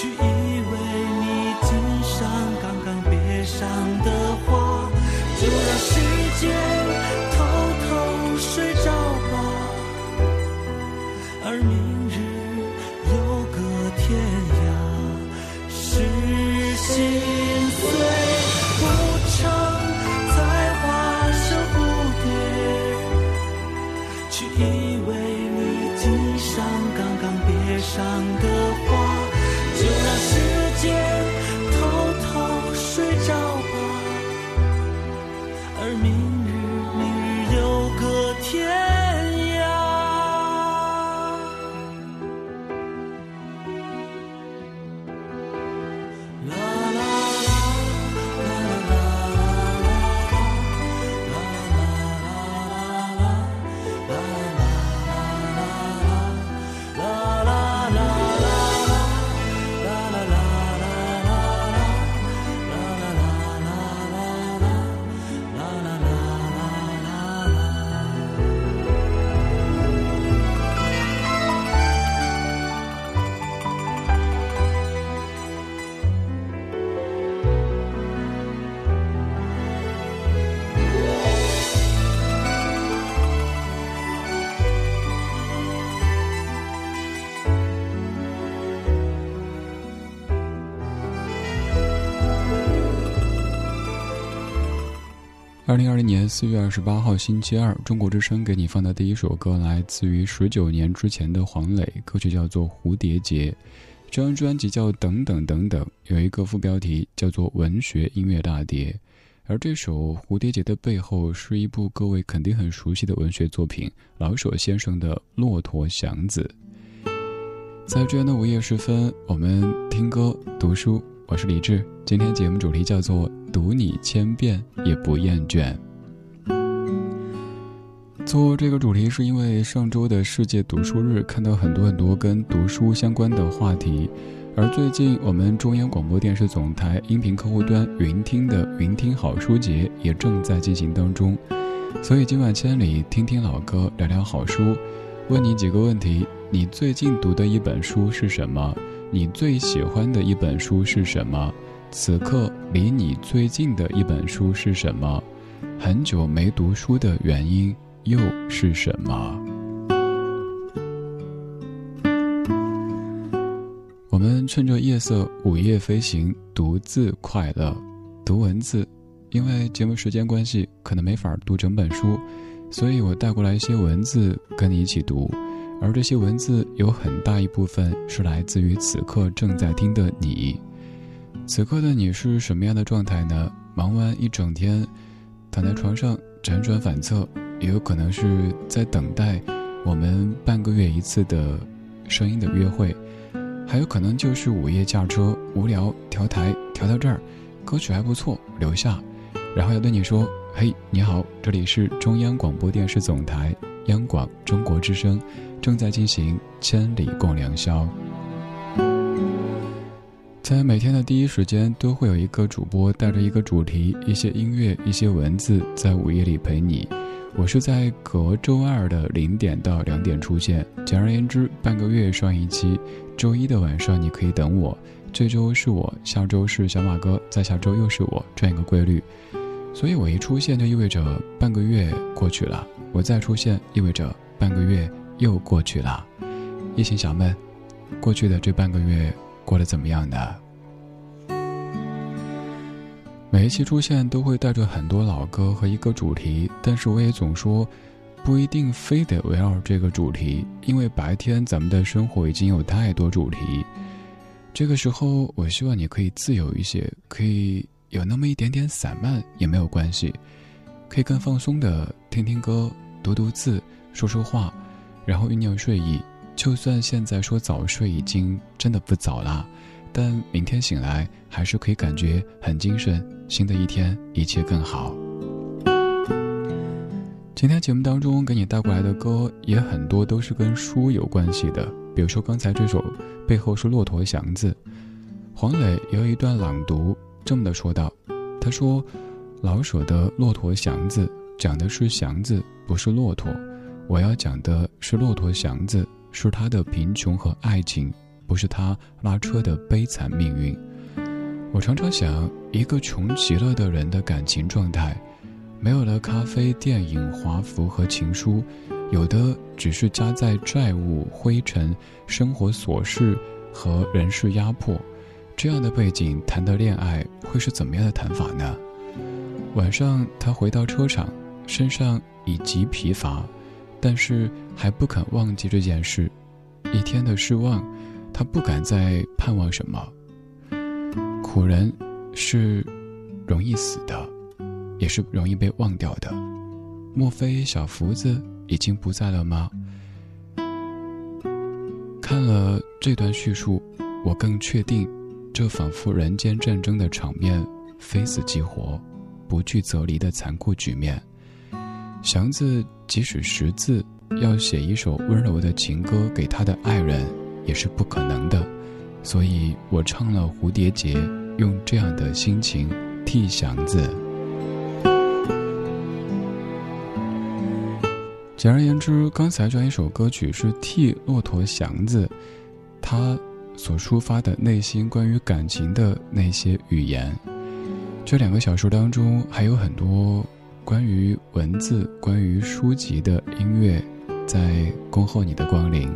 去二零二零年四月二十八号星期二，中国之声给你放的第一首歌来自于十九年之前的黄磊，歌曲叫做《蝴蝶结》。这张专辑叫《等等等等》，有一个副标题叫做《文学音乐大碟》。而这首《蝴蝶结》的背后是一部各位肯定很熟悉的文学作品——老舍先生的《骆驼祥子》。在这样的午夜时分，我们听歌读书。我是李志，今天节目主题叫做“读你千遍也不厌倦”。做这个主题是因为上周的世界读书日，看到很多很多跟读书相关的话题，而最近我们中央广播电视总台音频客户端云听的“云听好书节”也正在进行当中，所以今晚千里听听老歌，聊聊好书，问你几个问题：你最近读的一本书是什么？你最喜欢的一本书是什么？此刻离你最近的一本书是什么？很久没读书的原因又是什么？我们趁着夜色午夜飞行，独自快乐，读文字。因为节目时间关系，可能没法读整本书，所以我带过来一些文字跟你一起读。而这些文字有很大一部分是来自于此刻正在听的你。此刻的你是什么样的状态呢？忙完一整天，躺在床上辗转反侧，也有可能是在等待我们半个月一次的声音的约会，还有可能就是午夜驾车无聊调台调到这儿，歌曲还不错，留下，然后要对你说：“嘿，你好，这里是中央广播电视总台央广中国之声。”正在进行千里共良宵，在每天的第一时间，都会有一个主播带着一个主题、一些音乐、一些文字，在午夜里陪你。我是在隔周二的零点到两点出现。简而言之，半个月上一期。周一的晚上你可以等我，这周是我，下周是小马哥，再下周又是我，这样一个规律。所以我一出现就意味着半个月过去了，我再出现意味着半个月。又过去了，夜行小们，过去的这半个月过得怎么样呢？每一期出现都会带着很多老歌和一个主题，但是我也总说，不一定非得围绕这个主题，因为白天咱们的生活已经有太多主题。这个时候，我希望你可以自由一些，可以有那么一点点散漫也没有关系，可以更放松的听听歌、读读字、说说话。然后酝酿睡意，就算现在说早睡已经真的不早了，但明天醒来还是可以感觉很精神。新的一天一切更好。今天节目当中给你带过来的歌也很多，都是跟书有关系的。比如说刚才这首背后是骆驼祥子，黄磊也有一段朗读，这么的说道：“他说，老舍的《骆驼祥子》讲的是祥子，不是骆驼。”我要讲的是骆驼祥子，是他的贫穷和爱情，不是他拉车的悲惨命运。我常常想，一个穷极了的人的感情状态，没有了咖啡、电影、华服和情书，有的只是夹在债务、灰尘、生活琐事和人事压迫。这样的背景谈的恋爱会是怎么样的谈法呢？晚上他回到车场，身上已极疲乏。但是还不肯忘记这件事，一天的失望，他不敢再盼望什么。苦人是容易死的，也是容易被忘掉的。莫非小福子已经不在了吗？看了这段叙述，我更确定，这仿佛人间战争的场面，非死即活，不聚则离的残酷局面。祥子即使识字，要写一首温柔的情歌给他的爱人，也是不可能的。所以我唱了《蝴蝶结》，用这样的心情替祥子。简而言之，刚才这一首歌曲是替骆驼祥子，他所抒发的内心关于感情的那些语言。这两个小说当中还有很多。关于文字、关于书籍的音乐，在恭候你的光临。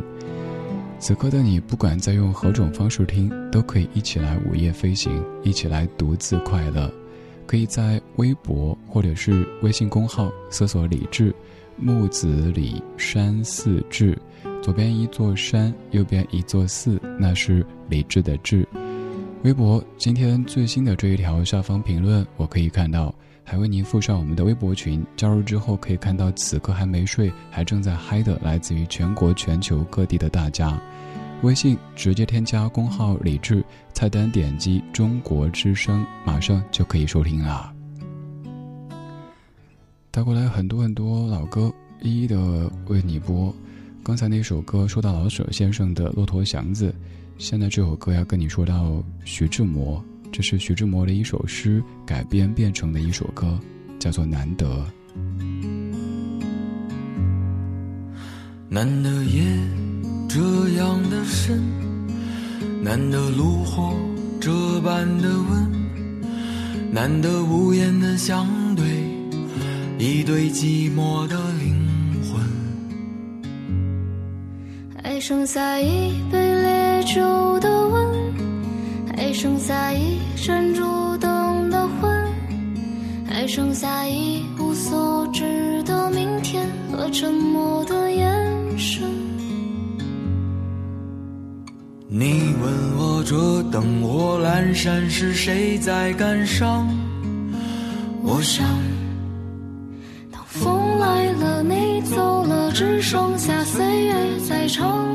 此刻的你，不管在用何种方式听，都可以一起来午夜飞行，一起来独自快乐。可以在微博或者是微信公号搜索“李志木子李山寺志”，左边一座山，右边一座寺，那是李志的志。微博今天最新的这一条下方评论，我可以看到，还为您附上我们的微博群。加入之后可以看到，此刻还没睡，还正在嗨的，来自于全国、全球各地的大家。微信直接添加公号“李志”，菜单点击“中国之声”，马上就可以收听啦。带过来很多很多老歌，一一的为你播。刚才那首歌说到老舍先生的《骆驼祥子》。现在这首歌要跟你说到徐志摩，这是徐志摩的一首诗改编变成的一首歌，叫做《难得》。难得夜这样的深，难得炉火这般的温，难得无言的相对，一对寂寞的灵魂，还剩下一杯烈。酒的温，还剩下一盏烛灯的昏，还剩下一无所知的明天和沉默的眼神。你问我这灯火阑珊是谁在感伤？我想，当风来了，你走了，只剩下岁月在唱。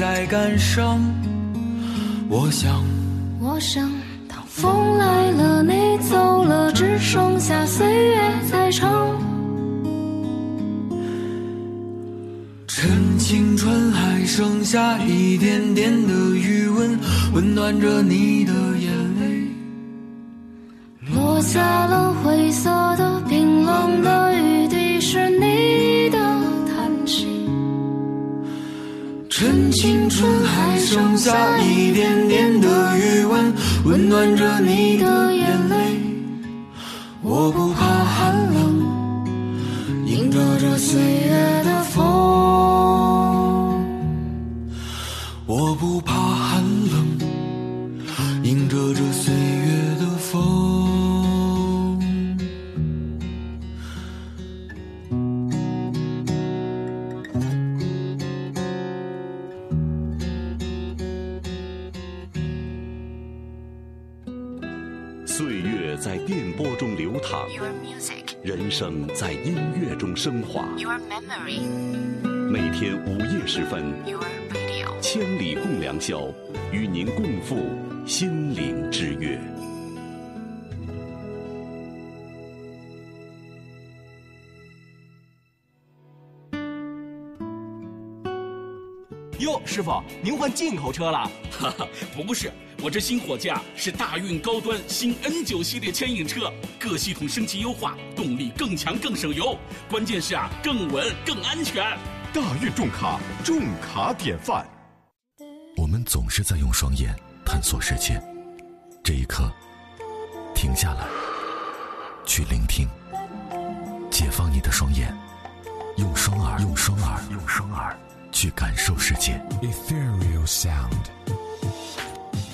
在感伤？我想，我想，当风来了，你走了，只剩下岁月在唱。趁青春还剩下一点点的余温，温暖着你共良宵，与您共赴心灵之约。哟，师傅，您换进口车了？哈哈，不是。我这新货架是大运高端新 N 九系列牵引车，各系统升级优化，动力更强更省油，关键是啊更稳更安全。大运重卡，重卡典范。我们总是在用双眼探索世界，这一刻，停下来，去聆听，解放你的双眼，用双耳，用双耳，用双耳去感受世界。Ethereal Sound。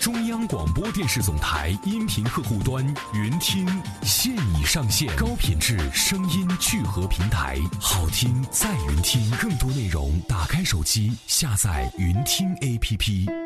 中央广播电视总台音频客户端云听现已上线，高品质声音聚合平台，好听在云听。更多内容，打开手机下载云听 APP。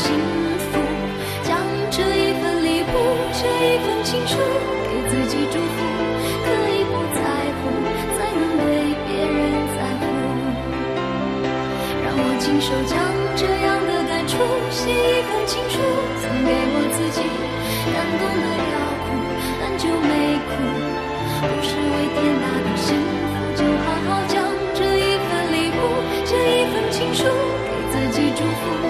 幸福，将这一份礼物，这一封情书给自己祝福，可以不在乎，才能对别人在乎。让我亲手将这样的感触，写一封情书送给我自己，感动了要哭，很久没哭，不是为天大的幸福，就好好将这一份礼物，这一封情书给自己祝福。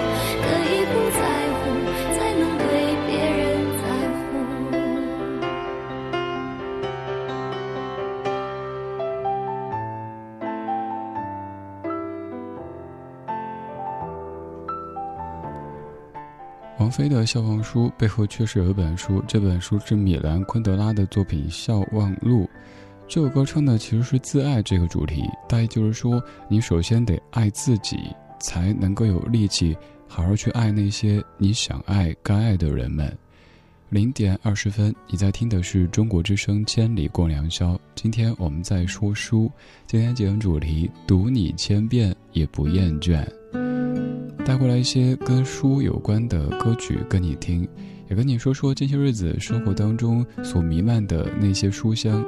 飞的《笑忘书背后确实有一本书，这本书是米兰昆德拉的作品《笑忘录》。这首歌唱的其实是自爱这个主题，大意就是说，你首先得爱自己，才能够有力气好好去爱那些你想爱、该爱的人们。零点二十分，你在听的是中国之声《千里共良宵》。今天我们在说书，今天节目主题：读你千遍也不厌倦。带过来一些跟书有关的歌曲跟你听，也跟你说说这些日子生活当中所弥漫的那些书香。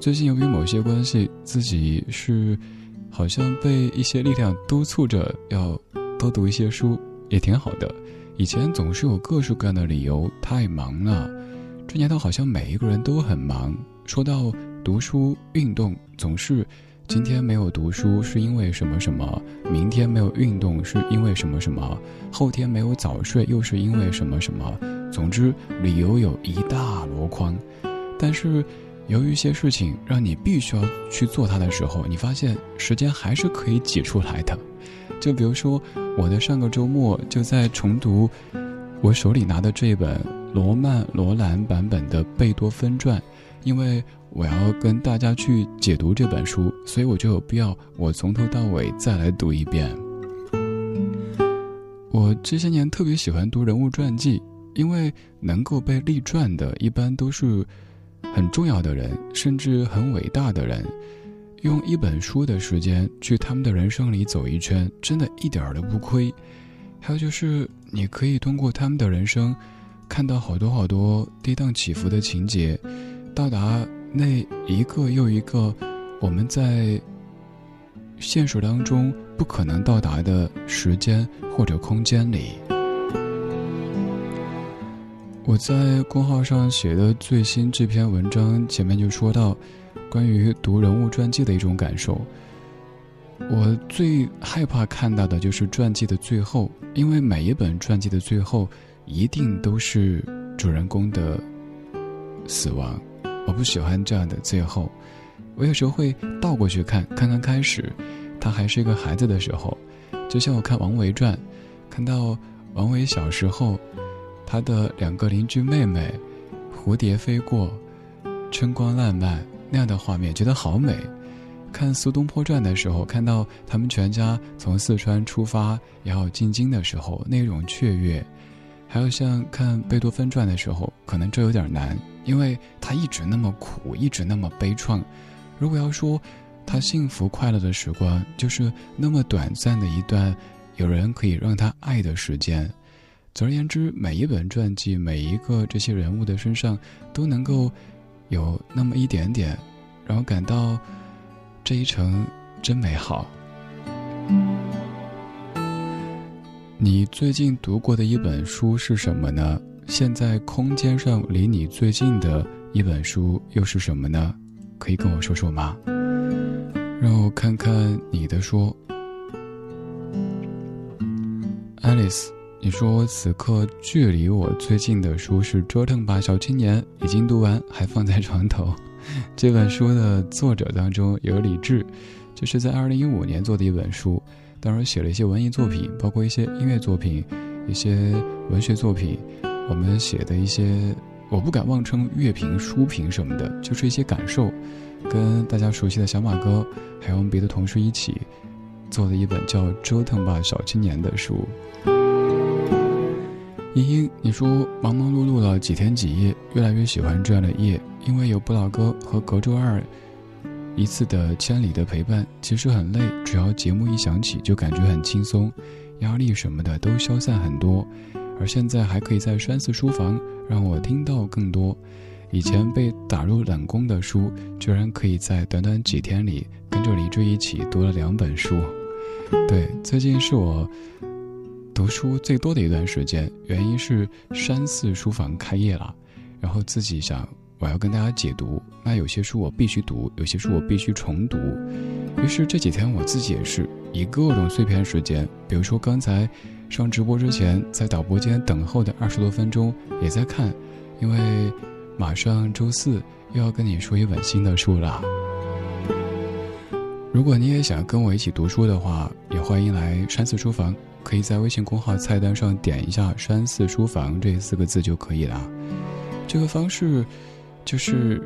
最近由于某些关系，自己是好像被一些力量督促着要多读一些书，也挺好的。以前总是有各式各样的理由，太忙了。这年头好像每一个人都很忙。说到读书、运动，总是今天没有读书是因为什么什么，明天没有运动是因为什么什么，后天没有早睡又是因为什么什么。总之，理由有一大箩筐。但是，由于一些事情让你必须要去做它的时候，你发现时间还是可以挤出来的。就比如说，我的上个周末就在重读我手里拿的这本罗曼·罗兰版本的贝多芬传，因为我要跟大家去解读这本书，所以我就有必要我从头到尾再来读一遍。我这些年特别喜欢读人物传记，因为能够被立传的，一般都是很重要的人，甚至很伟大的人。用一本书的时间去他们的人生里走一圈，真的一点儿都不亏。还有就是，你可以通过他们的人生，看到好多好多跌宕起伏的情节，到达那一个又一个我们在现实当中不可能到达的时间或者空间里。我在公号上写的最新这篇文章前面就说到。关于读人物传记的一种感受，我最害怕看到的就是传记的最后，因为每一本传记的最后一定都是主人公的死亡，我不喜欢这样的最后。我有时候会倒过去看，看看开始，他还是一个孩子的时候，就像我看王维传，看到王维小时候，他的两个邻居妹妹，蝴蝶飞过，春光烂漫。那样的画面觉得好美，看《苏东坡传》的时候，看到他们全家从四川出发要进京的时候，那种雀跃；还有像看贝多芬传的时候，可能这有点难，因为他一直那么苦，一直那么悲怆。如果要说他幸福快乐的时光，就是那么短暂的一段有人可以让他爱的时间。总而言之，每一本传记，每一个这些人物的身上，都能够。有那么一点点，让我感到这一程真美好。你最近读过的一本书是什么呢？现在空间上离你最近的一本书又是什么呢？可以跟我说说吗？让我看看你的说，Alice。你说此刻距离我最近的书是《折腾吧小青年》，已经读完，还放在床头。这本书的作者当中有李志，这是在二零一五年做的一本书，当然写了一些文艺作品，包括一些音乐作品、一些文学作品。我们写的一些，我不敢妄称乐评、书评什么的，就是一些感受，跟大家熟悉的小马哥，还有我们别的同事一起做的一本叫《折腾吧小青年》的书。茵茵，你说忙忙碌碌了几天几夜，越来越喜欢这样的夜，因为有不老歌和隔周二一次的千里的陪伴。其实很累，只要节目一响起，就感觉很轻松，压力什么的都消散很多。而现在还可以在山寺书房让我听到更多，以前被打入冷宫的书，居然可以在短短几天里跟着李志一起读了两本书。对，最近是我。读书最多的一段时间，原因是山寺书房开业了，然后自己想我要跟大家解读，那有些书我必须读，有些书我必须重读。于是这几天我自己也是以各种碎片时间，比如说刚才上直播之前在导播间等候的二十多分钟也在看，因为马上周四又要跟你说一本新的书了。如果你也想跟我一起读书的话，也欢迎来山寺书房。可以在微信公号菜单上点一下“山寺书房”这四个字就可以了。这个方式，就是，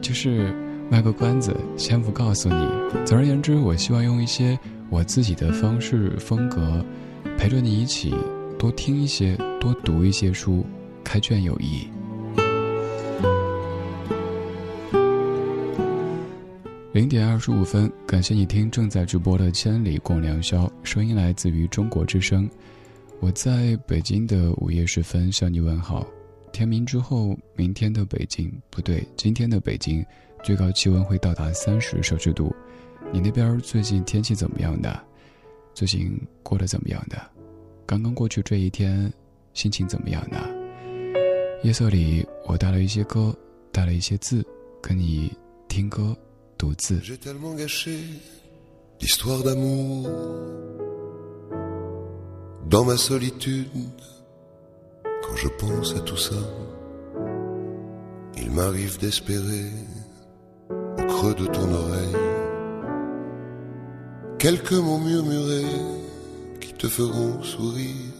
就是卖个关子，先不告诉你。总而言之，我希望用一些我自己的方式风格，陪着你一起多听一些、多读一些书，开卷有益。零点二十五分，感谢你听正在直播的《千里共良宵》，声音来自于中国之声。我在北京的午夜时分向你问好。天明之后，明天的北京不对，今天的北京最高气温会到达三十摄氏度。你那边最近天气怎么样的？最近过得怎么样的？刚刚过去这一天，心情怎么样呢？夜色里，我带了一些歌，带了一些字，跟你听歌读字。Dans ma solitude, quand je pense à tout ça, il m'arrive d'espérer au creux de ton oreille quelques mots murmurés qui te feront sourire.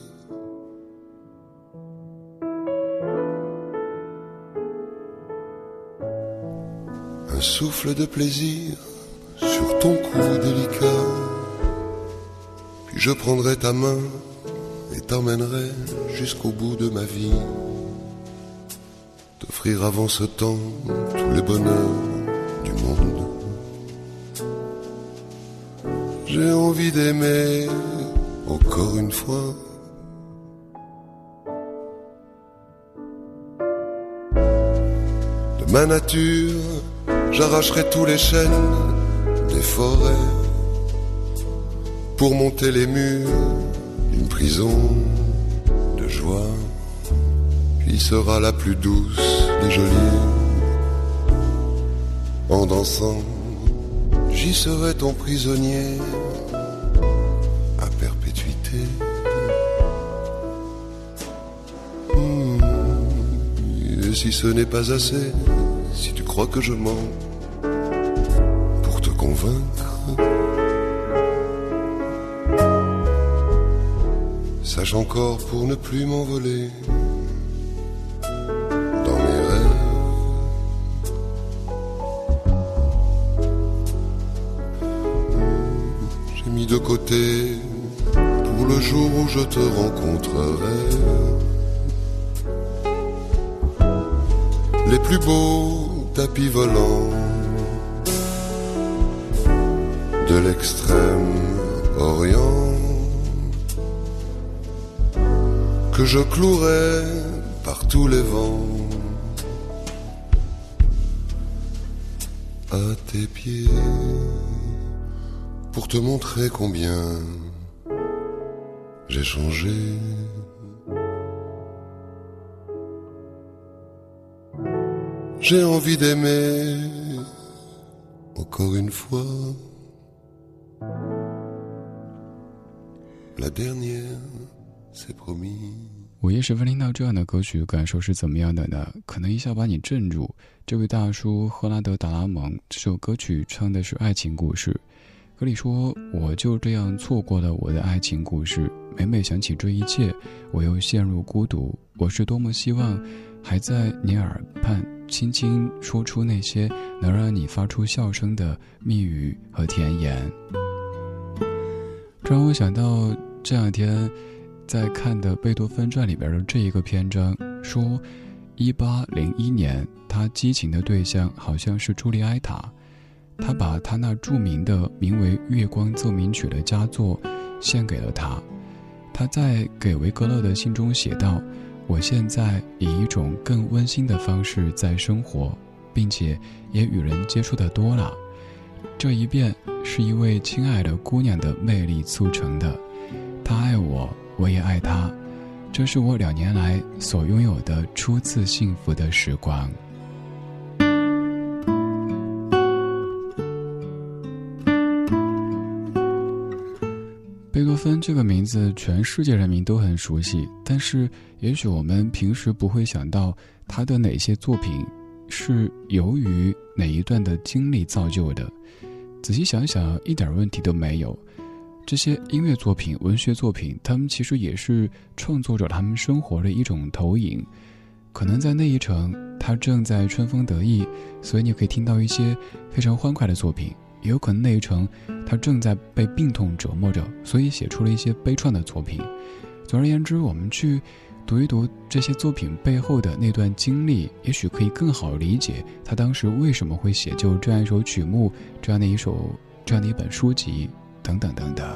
Un souffle de plaisir sur ton cou délicat, puis je prendrai ta main et t'emmènerai jusqu'au bout de ma vie. T'offrir avant ce temps tous les bonheurs du monde. J'ai envie d'aimer encore une fois. De ma nature, j'arracherai tous les chênes des forêts pour monter les murs une prison de joie, puis sera la plus douce des jolies. En dansant, j'y serai ton prisonnier à perpétuité. Hmm. Et si ce n'est pas assez, si tu crois que je mens pour te convaincre, Sache encore pour ne plus m'envoler je te rencontrerai les plus beaux tapis volants de l'extrême orient. que je clouerai par tous les vents à tes pieds pour te montrer combien j'ai changé. J'ai envie d'aimer encore une fois la dernière. 午夜时分听到这样的歌曲，感受是怎么样的呢？可能一下把你镇住。这位大叔赫拉德·达拉蒙这首歌曲唱的是爱情故事，歌里说：“我就这样错过了我的爱情故事，每每想起这一切，我又陷入孤独。我是多么希望还在你耳畔轻轻说出那些能让你发出笑声的蜜语和甜言。”这让我想到这两天。在看的贝多芬传里边的这一个篇章说，一八零一年，他激情的对象好像是朱莉埃塔，他把他那著名的名为《月光奏鸣曲》的佳作献给了他。他在给维格勒的信中写道：“我现在以一种更温馨的方式在生活，并且也与人接触的多了。这一变是一位亲爱的姑娘的魅力促成的，她爱我。”我也爱她，这是我两年来所拥有的初次幸福的时光。芬这个名字，全世界人民都很熟悉，但是也许我们平时不会想到他的哪些作品是由于哪一段的经历造就的。仔细想想，一点问题都没有。这些音乐作品、文学作品，他们其实也是创作者他们生活的一种投影。可能在那一程，他正在春风得意，所以你可以听到一些非常欢快的作品；也有可能那一程，他正在被病痛折磨着，所以写出了一些悲怆的作品。总而言之，我们去读一读这些作品背后的那段经历，也许可以更好理解他当时为什么会写就这样一首曲目、这样的一首、这样的一本书籍。等等等等，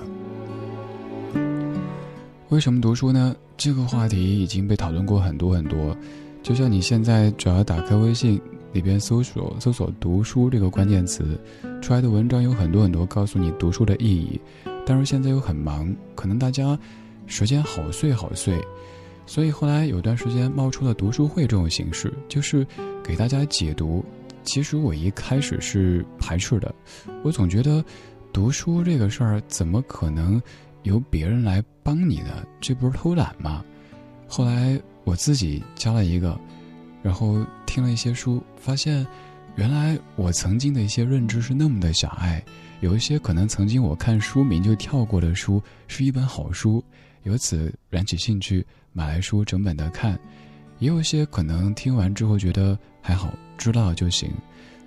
为什么读书呢？这个话题已经被讨论过很多很多。就像你现在只要打开微信，里边搜索搜索“读书”这个关键词，出来的文章有很多很多，告诉你读书的意义。但是现在又很忙，可能大家时间好碎好碎，所以后来有段时间冒出了读书会这种形式，就是给大家解读。其实我一开始是排斥的，我总觉得读书这个事儿怎么可能由别人来帮你呢？这不是偷懒吗？后来我自己加了一个，然后听了一些书，发现原来我曾经的一些认知是那么的狭隘。有一些可能曾经我看书名就跳过的书，是一本好书，由此燃起兴趣买来书整本的看。也有一些可能听完之后觉得还好，知道就行。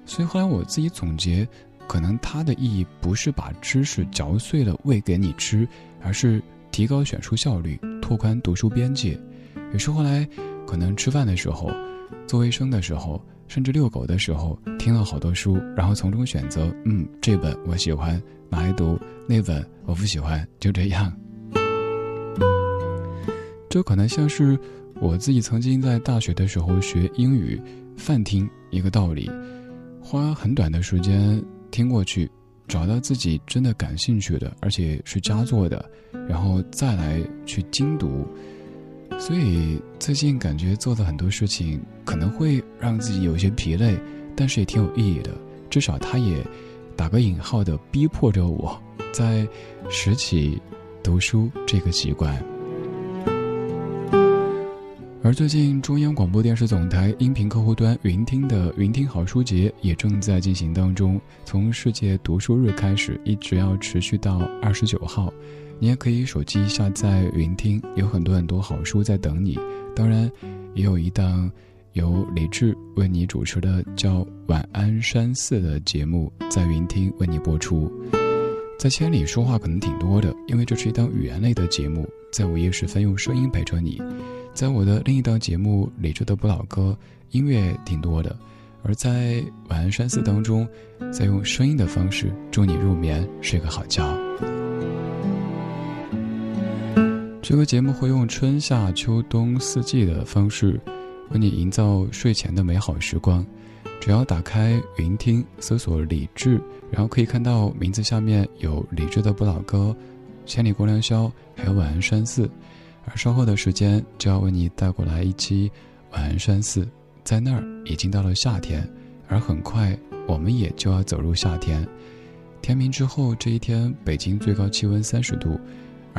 所以后来我自己总结，可能它的意义不是把知识嚼碎了喂给你吃，而是提高选书效率，拓宽读书边界。有时后来可能吃饭的时候，做卫生的时候。甚至遛狗的时候听了好多书，然后从中选择，嗯，这本我喜欢，拿来读；那本我不喜欢，就这样。这可能像是我自己曾经在大学的时候学英语泛听一个道理，花很短的时间听过去，找到自己真的感兴趣的，而且是佳作的，然后再来去精读。所以最近感觉做的很多事情可能会让自己有些疲累，但是也挺有意义的。至少它也打个引号的逼迫着我，在拾起读书这个习惯。而最近中央广播电视总台音频客户端云听的云听好书节也正在进行当中，从世界读书日开始，一直要持续到二十九号。你也可以手机下载云听，有很多很多好书在等你。当然，也有一档由李志为你主持的叫《晚安山寺》的节目，在云听为你播出。在千里说话可能挺多的，因为这是一档语言类的节目，在午夜时分用声音陪着你。在我的另一档节目《李志的不老歌》，音乐挺多的，而在《晚安山寺》当中，在用声音的方式祝你入眠，睡个好觉。这个节目会用春夏秋冬四季的方式，为你营造睡前的美好时光。只要打开云听，搜索李志，然后可以看到名字下面有李志的不老歌、千里共良宵，还有晚安山寺。而稍后的时间就要为你带过来一期晚安山寺。在那儿已经到了夏天，而很快我们也就要走入夏天。天明之后这一天，北京最高气温三十度。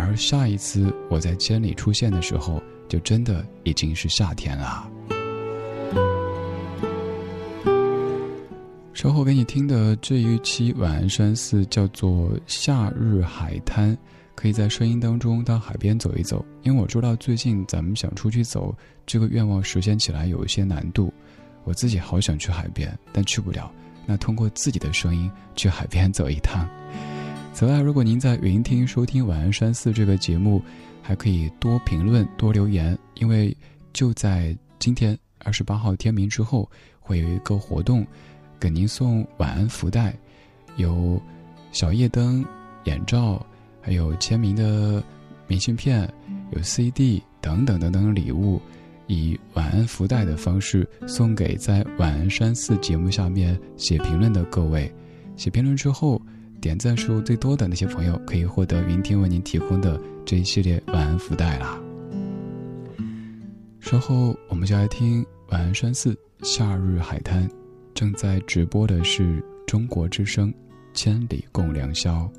而下一次我在千里出现的时候，就真的已经是夏天了。稍后给你听的这一期晚安山寺叫做《夏日海滩》，可以在声音当中到海边走一走。因为我知道最近咱们想出去走，这个愿望实现起来有一些难度。我自己好想去海边，但去不了。那通过自己的声音去海边走一趟。此外，如果您在云听收听《晚安山寺》这个节目，还可以多评论、多留言，因为就在今天二十八号天明之后，会有一个活动，给您送晚安福袋，有小夜灯、眼罩，还有签名的明信片，有 CD 等等等等礼物，以晚安福袋的方式送给在《晚安山寺》节目下面写评论的各位。写评论之后。点赞数最多的那些朋友可以获得云天为您提供的这一系列晚安福袋啦。稍后我们就来听晚安山寺夏日海滩，正在直播的是中国之声，千里共良宵。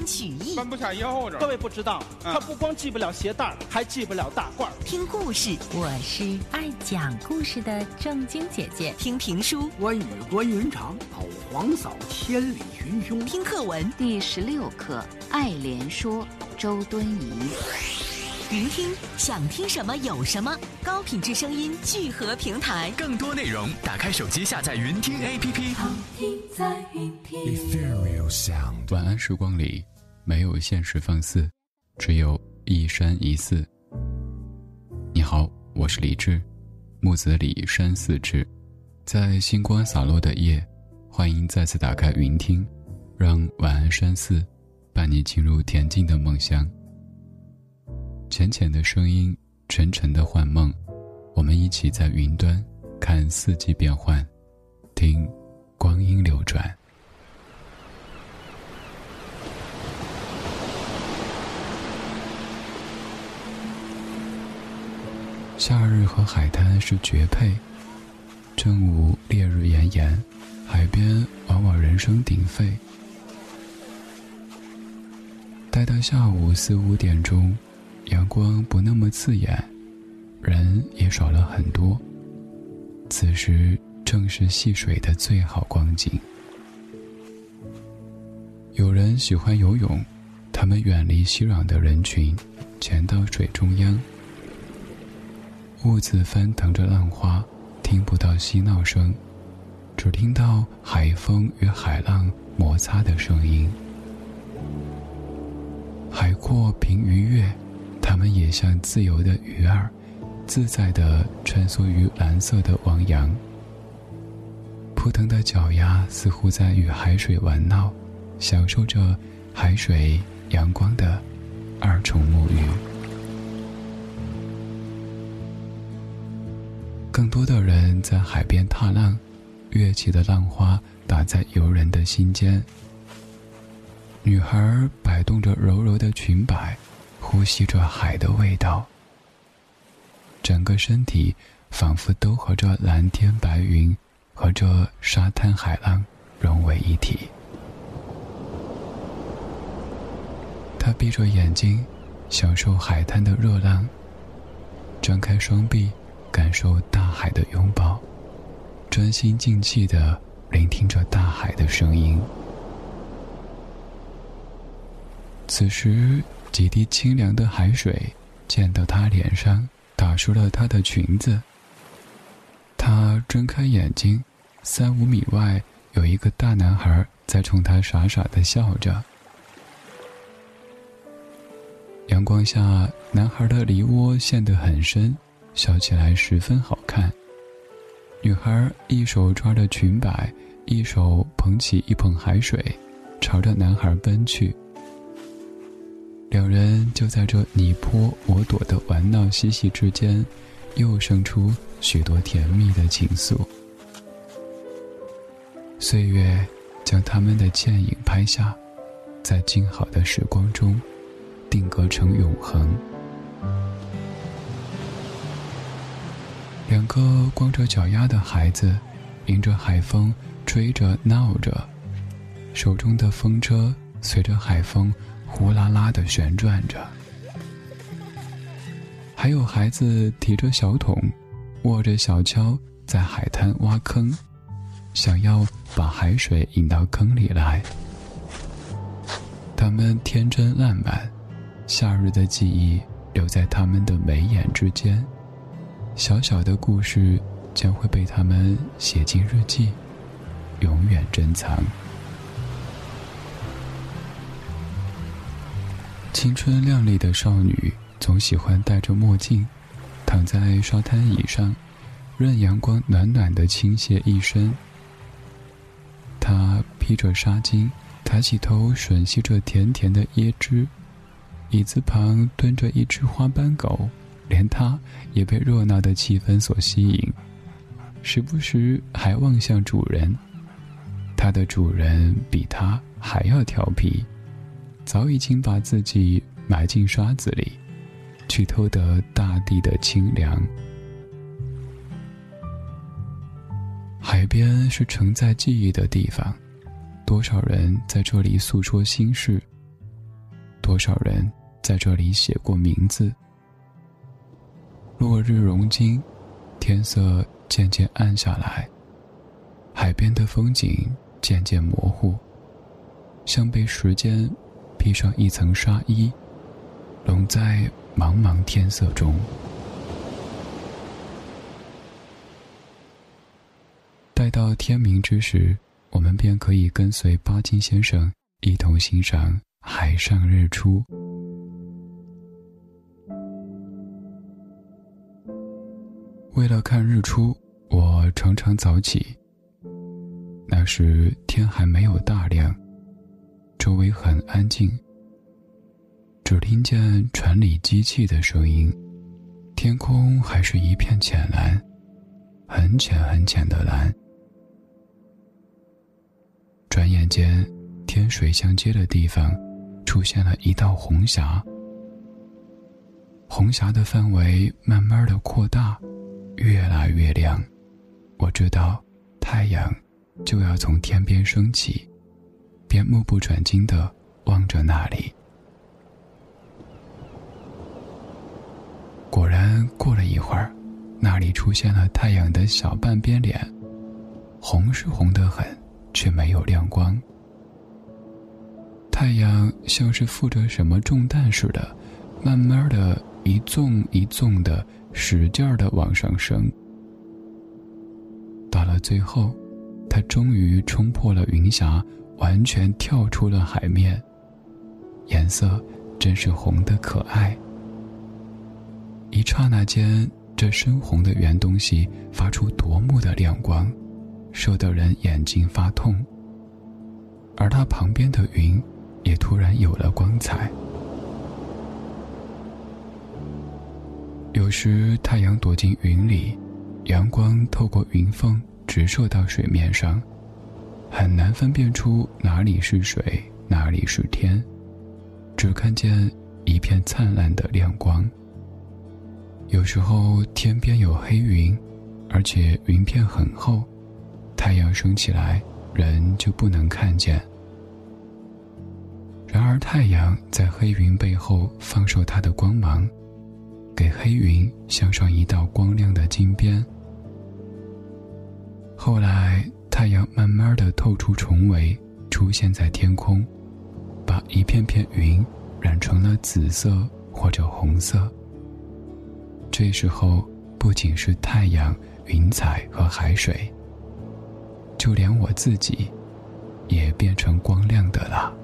听曲艺，弯不下腰着。各位不知道，他不光系不了鞋带还系不了大褂听故事，我是爱讲故事的正经姐姐。听评书，关羽关云长，跑皇嫂千里寻兄。听课文，第十六课《爱莲说》，周敦颐。云听，想听什么有什么，高品质声音聚合平台，更多内容，打开手机下载云听 APP。好听在云听。晚安时光里。没有现实放肆，只有一山一寺。你好，我是李志，木子李山寺志，在星光洒落的夜，欢迎再次打开云听，让晚安山寺伴你进入恬静的梦乡。浅浅的声音，沉沉的幻梦，我们一起在云端看四季变换，听光阴流转。夏日和海滩是绝配。正午烈日炎炎，海边往往人声鼎沸。待到下午四五点钟，阳光不那么刺眼，人也少了很多。此时正是戏水的最好光景。有人喜欢游泳，他们远离熙攘的人群，潜到水中央。兀自翻腾着浪花，听不到嬉闹声，只听到海风与海浪摩擦的声音。海阔凭鱼跃，它们也像自由的鱼儿，自在地穿梭于蓝色的汪洋。扑腾的脚丫似乎在与海水玩闹，享受着海水、阳光的二重沐浴。更多的人在海边踏浪，跃起的浪花打在游人的心间。女孩摆动着柔柔的裙摆，呼吸着海的味道。整个身体仿佛都和这蓝天白云和这沙滩海浪融为一体。他闭着眼睛，享受海滩的热浪。张开双臂。感受大海的拥抱，专心静气的聆听着大海的声音。此时，几滴清凉的海水溅到她脸上，打湿了她的裙子。她睁开眼睛，三五米外有一个大男孩在冲她傻傻的笑着。阳光下，男孩的梨窝陷得很深。笑起来十分好看。女孩一手抓着裙摆，一手捧起一捧海水，朝着男孩奔去。两人就在这你泼我躲的玩闹嬉戏之间，又生出许多甜蜜的情愫。岁月将他们的倩影拍下，在静好的时光中，定格成永恒。两个光着脚丫的孩子，迎着海风追着闹着，手中的风车随着海风呼啦啦的旋转着。还有孩子提着小桶，握着小锹在海滩挖坑，想要把海水引到坑里来。他们天真烂漫，夏日的记忆留在他们的眉眼之间。小小的故事将会被他们写进日记，永远珍藏。青春靓丽的少女总喜欢戴着墨镜，躺在沙滩椅上，任阳光暖暖的倾泻一身。她披着纱巾，抬起头吮吸着甜甜的椰汁。椅子旁蹲着一只花斑狗。连它也被热闹的气氛所吸引，时不时还望向主人。它的主人比它还要调皮，早已经把自己埋进沙子里，去偷得大地的清凉。海边是承载记忆的地方，多少人在这里诉说心事，多少人在这里写过名字。落日融金，天色渐渐暗下来。海边的风景渐渐模糊，像被时间披上一层纱衣，笼在茫茫天色中。待到天明之时，我们便可以跟随巴金先生一同欣赏海上日出。为了看日出，我常常早起。那时天还没有大亮，周围很安静，只听见船里机器的声音，天空还是一片浅蓝，很浅很浅的蓝。转眼间，天水相接的地方，出现了一道红霞。红霞的范围慢慢的扩大，越来越亮。我知道，太阳就要从天边升起，便目不转睛的望着那里。果然，过了一会儿，那里出现了太阳的小半边脸，红是红得很。却没有亮光。太阳像是负着什么重担似的，慢慢的一纵一纵的，使劲儿的往上升。到了最后，它终于冲破了云霞，完全跳出了海面。颜色真是红的可爱。一刹那间，这深红的圆东西发出夺目的亮光。射得人眼睛发痛，而它旁边的云，也突然有了光彩。有时太阳躲进云里，阳光透过云缝直射到水面上，很难分辨出哪里是水，哪里是天，只看见一片灿烂的亮光。有时候天边有黑云，而且云片很厚。太阳升起来，人就不能看见。然而，太阳在黑云背后放射它的光芒，给黑云镶上一道光亮的金边。后来，太阳慢慢的透出重围，出现在天空，把一片片云染成了紫色或者红色。这时候，不仅是太阳、云彩和海水。就连我自己，也变成光亮的了。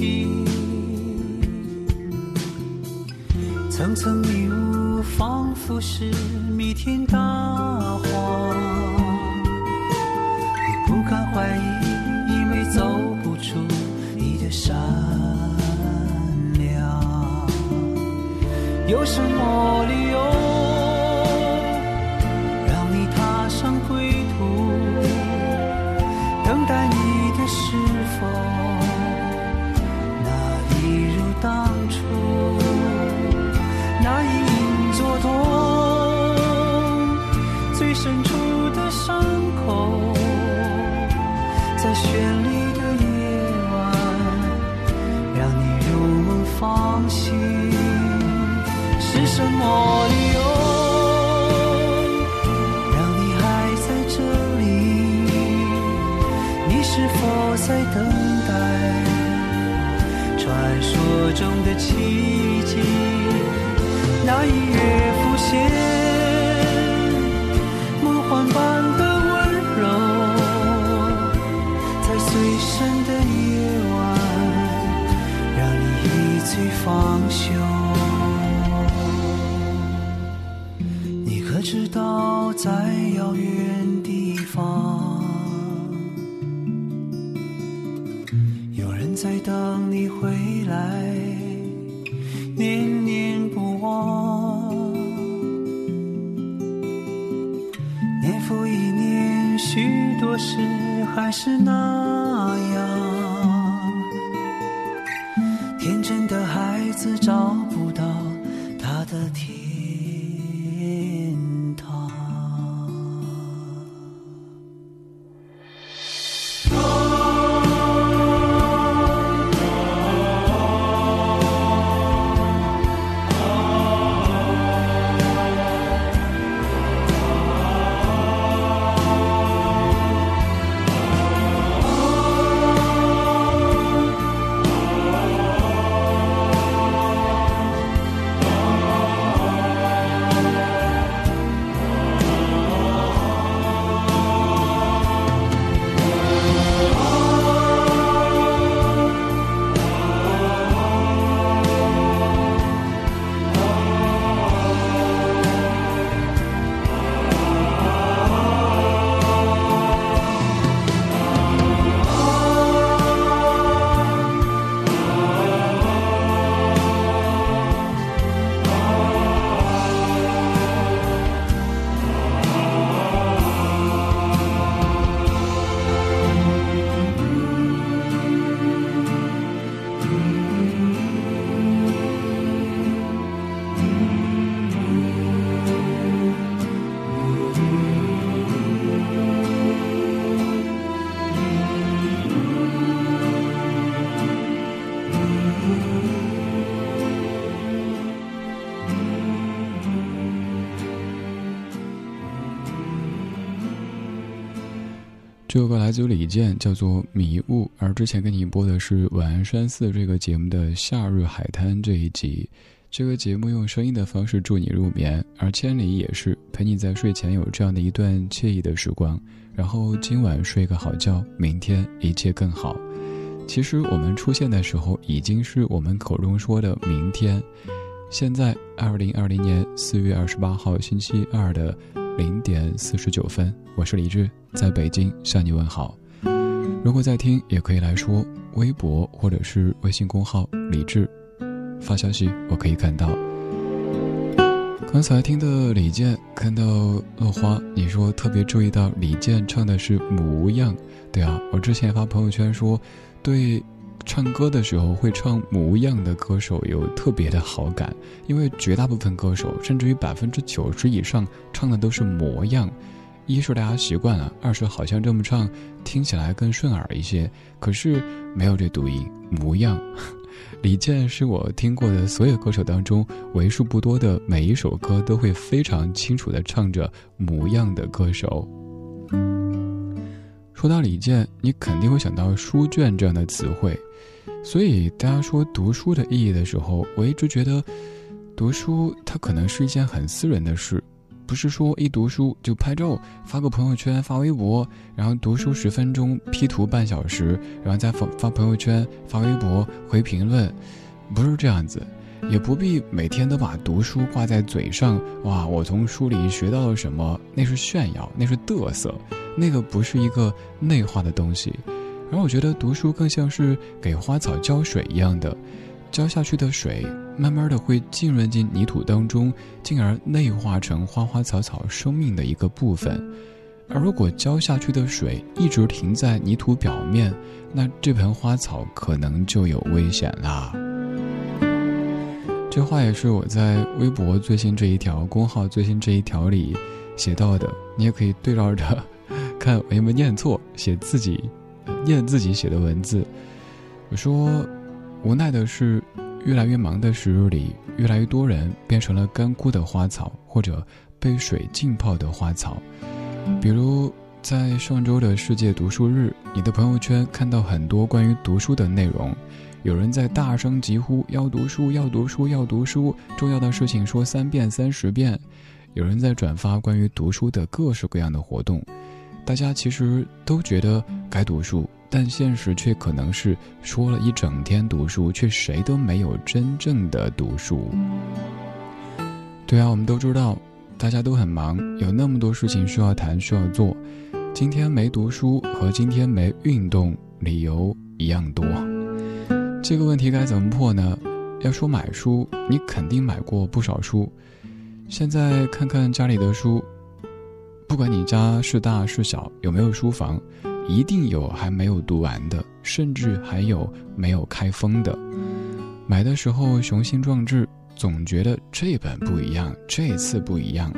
声无息。层层迷雾，仿佛是弥天大谎。你不敢怀疑，因为走不出你的善良。有什么理由？那一是那这首歌来自于李健，叫做《迷雾》。而之前给你播的是《晚安山寺》这个节目的《夏日海滩》这一集。这个节目用声音的方式助你入眠，而千里也是陪你在睡前有这样的一段惬意的时光。然后今晚睡个好觉，明天一切更好。其实我们出现的时候，已经是我们口中说的明天。现在，二零二零年四月二十八号星期二的。零点四十九分，我是李志，在北京向你问好。如果在听，也可以来说微博或者是微信公号李志发消息，我可以看到。刚才听的李健，看到落花，你说特别注意到李健唱的是模样，对啊，我之前发朋友圈说对。唱歌的时候会唱模样的歌手有特别的好感，因为绝大部分歌手，甚至于百分之九十以上唱的都是模样。一是大家习惯了，二是好像这么唱听起来更顺耳一些。可是没有这读音模样。李健是我听过的所有歌手当中为数不多的每一首歌都会非常清楚的唱着模样的歌手。说到李健，你肯定会想到书卷这样的词汇。所以，大家说读书的意义的时候，我一直觉得，读书它可能是一件很私人的事，不是说一读书就拍照发个朋友圈发微博，然后读书十分钟 P 图半小时，然后再发发朋友圈发微博回评论，不是这样子，也不必每天都把读书挂在嘴上。哇，我从书里学到了什么？那是炫耀，那是嘚瑟，那个不是一个内化的东西。而我觉得读书更像是给花草浇水一样的。浇下去的水，慢慢的会浸润进泥土当中，进而内化成花花草草生命的一个部分。而如果浇下去的水一直停在泥土表面，那这盆花草可能就有危险啦。这话也是我在微博最新这一条公号最新这一条里写到的，你也可以对照着 看有没有念错，写自己念自己写的文字。我说。无奈的是，越来越忙的时日里，越来越多人变成了干枯的花草，或者被水浸泡的花草。比如，在上周的世界读书日，你的朋友圈看到很多关于读书的内容，有人在大声疾呼要读书，要读书，要读书，重要的事情说三遍、三十遍；有人在转发关于读书的各式各样的活动，大家其实都觉得该读书。但现实却可能是说了一整天读书，却谁都没有真正的读书。对啊，我们都知道，大家都很忙，有那么多事情需要谈、需要做。今天没读书和今天没运动，理由一样多。这个问题该怎么破呢？要说买书，你肯定买过不少书。现在看看家里的书，不管你家是大是小，有没有书房。一定有还没有读完的，甚至还有没有开封的。买的时候雄心壮志，总觉得这本不一样，这次不一样。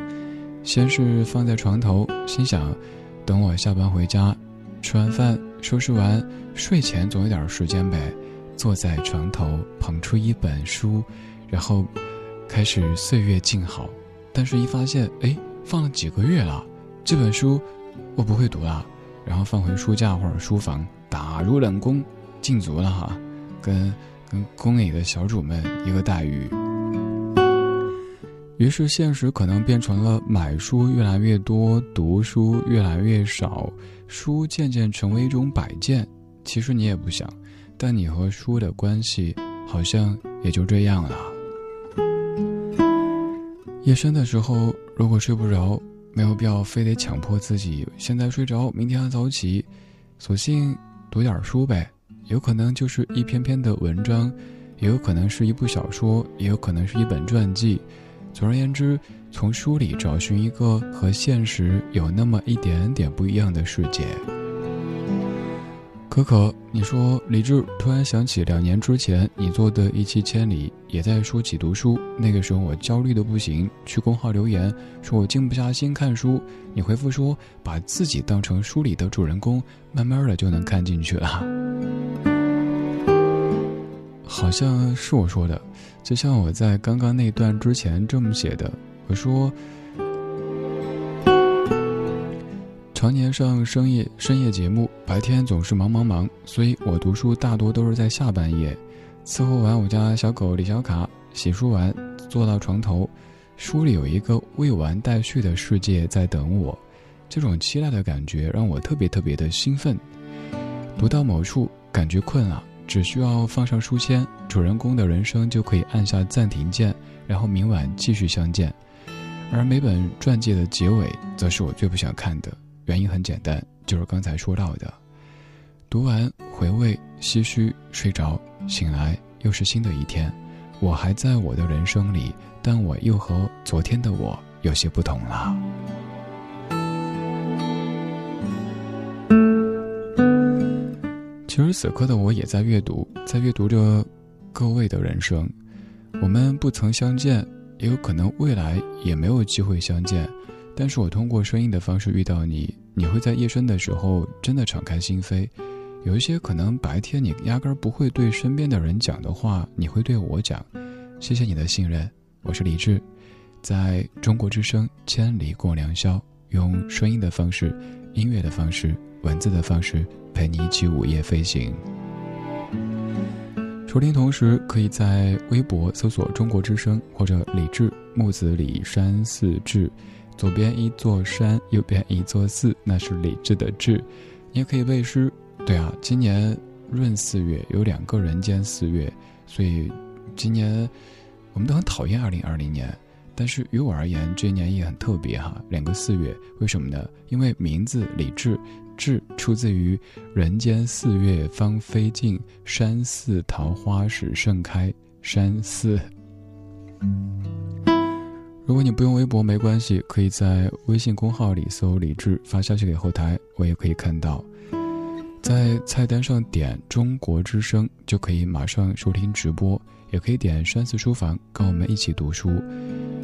先是放在床头，心想，等我下班回家，吃完饭收拾完，睡前总有点时间呗。坐在床头捧出一本书，然后开始岁月静好。但是，一发现，哎，放了几个月了，这本书我不会读了。然后放回书架或者书房，打入冷宫，禁足了哈，跟跟宫里的小主们一个待遇。于是现实可能变成了买书越来越多，读书越来越少，书渐渐成为一种摆件。其实你也不想，但你和书的关系好像也就这样了。夜深的时候，如果睡不着。没有必要非得强迫自己现在睡着，明天还早起，索性读点书呗。有可能就是一篇篇的文章，也有可能是一部小说，也有可能是一本传记。总而言之，从书里找寻一个和现实有那么一点点不一样的世界。可可，你说李志突然想起两年之前你做的一期《千里》，也在说起读书。那个时候我焦虑的不行，去公号留言说我静不下心看书。你回复说把自己当成书里的主人公，慢慢的就能看进去了。好像是我说的，就像我在刚刚那段之前这么写的，我说。常年上深夜深夜节目，白天总是忙忙忙，所以我读书大多都是在下半夜。伺候完我家小狗李小卡，洗漱完，坐到床头，书里有一个未完待续的世界在等我。这种期待的感觉让我特别特别的兴奋。读到某处，感觉困了，只需要放上书签，主人公的人生就可以按下暂停键，然后明晚继续相见。而每本传记的结尾，则是我最不想看的。原因很简单，就是刚才说到的，读完回味唏嘘，睡着醒来又是新的一天，我还在我的人生里，但我又和昨天的我有些不同了。其实此刻的我也在阅读，在阅读着各位的人生，我们不曾相见，也有可能未来也没有机会相见。但是我通过声音的方式遇到你，你会在夜深的时候真的敞开心扉，有一些可能白天你压根儿不会对身边的人讲的话，你会对我讲。谢谢你的信任，我是李志，在中国之声千里共良宵，用声音的方式、音乐的方式、文字的方式陪你一起午夜飞行。收听同时，可以在微博搜索“中国之声”或者“李志木子李山寺志”。左边一座山，右边一座寺，那是理智的智。你也可以背诗。对啊，今年闰四月有两个人间四月，所以今年我们都很讨厌二零二零年。但是于我而言，这一年也很特别哈，两个四月，为什么呢？因为名字李志，志出自于人间四月芳菲尽，山寺桃花始盛开。山寺。如果你不用微博没关系，可以在微信公号里搜李志，发消息给后台，我也可以看到。在菜单上点“中国之声”就可以马上收听直播，也可以点“山寺书房”跟我们一起读书。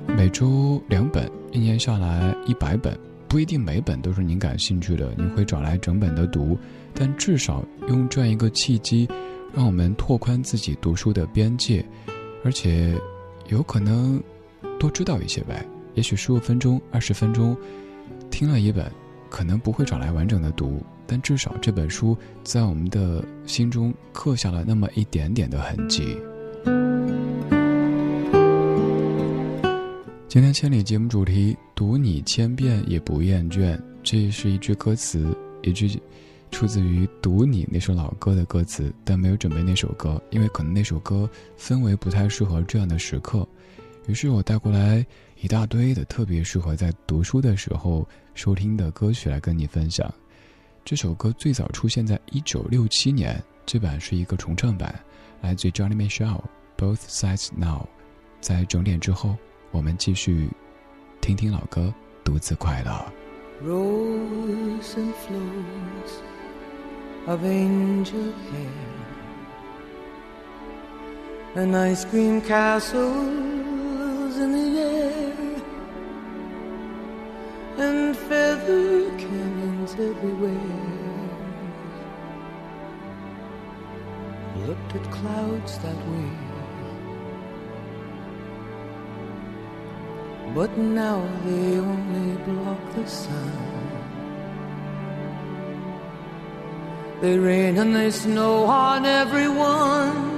每周两本，一年下来一百本，不一定每本都是您感兴趣的，您会找来整本的读，但至少用这样一个契机，让我们拓宽自己读书的边界，而且有可能多知道一些呗。也许十五分钟、二十分钟听了一本，可能不会找来完整的读，但至少这本书在我们的心中刻下了那么一点点的痕迹。今天千里节目主题读你千遍也不厌倦，这是一句歌词，一句出自于《读你》那首老歌的歌词，但没有准备那首歌，因为可能那首歌氛围不太适合这样的时刻。于是我带过来一大堆的特别适合在读书的时候收听的歌曲来跟你分享。这首歌最早出现在一九六七年，这版是一个重唱版，来自 Johnny Mitchell，《Both Sides Now》。在整点之后。我们继续听听老歌，独自快乐。Rose and flows of angel hair, and ice cream castles in the air, and feather canyons everywhere. Looked at clouds that way. But now they only block the sun. They rain and they snow on everyone.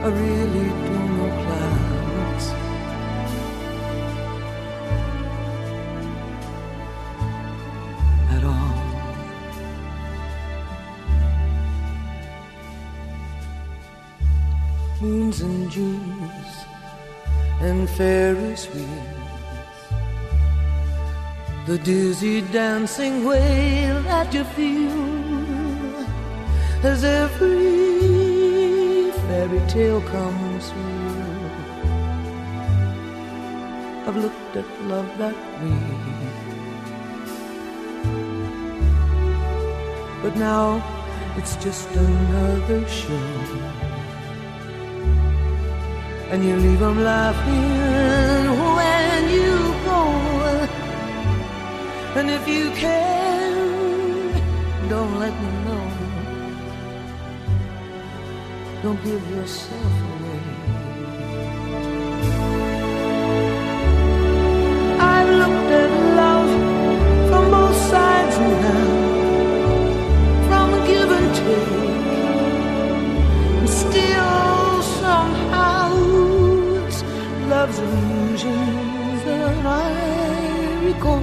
I really don't know clouds. At all. Moons and Junes and Ferris wheels. The dizzy dancing way that you feel as every fairy tale comes true. I've looked at love that way. But now it's just another show and you leave them laughing when you go. And if you can, don't let me Don't give yourself away. I've looked at love from both sides now, from give and take, and still somehow it's love's illusions that I recall.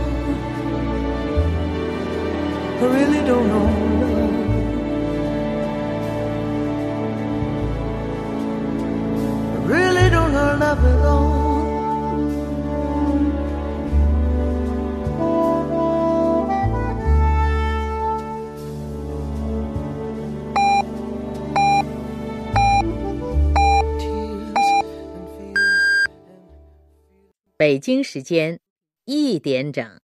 I really don't know love alone. 北京时间一点整。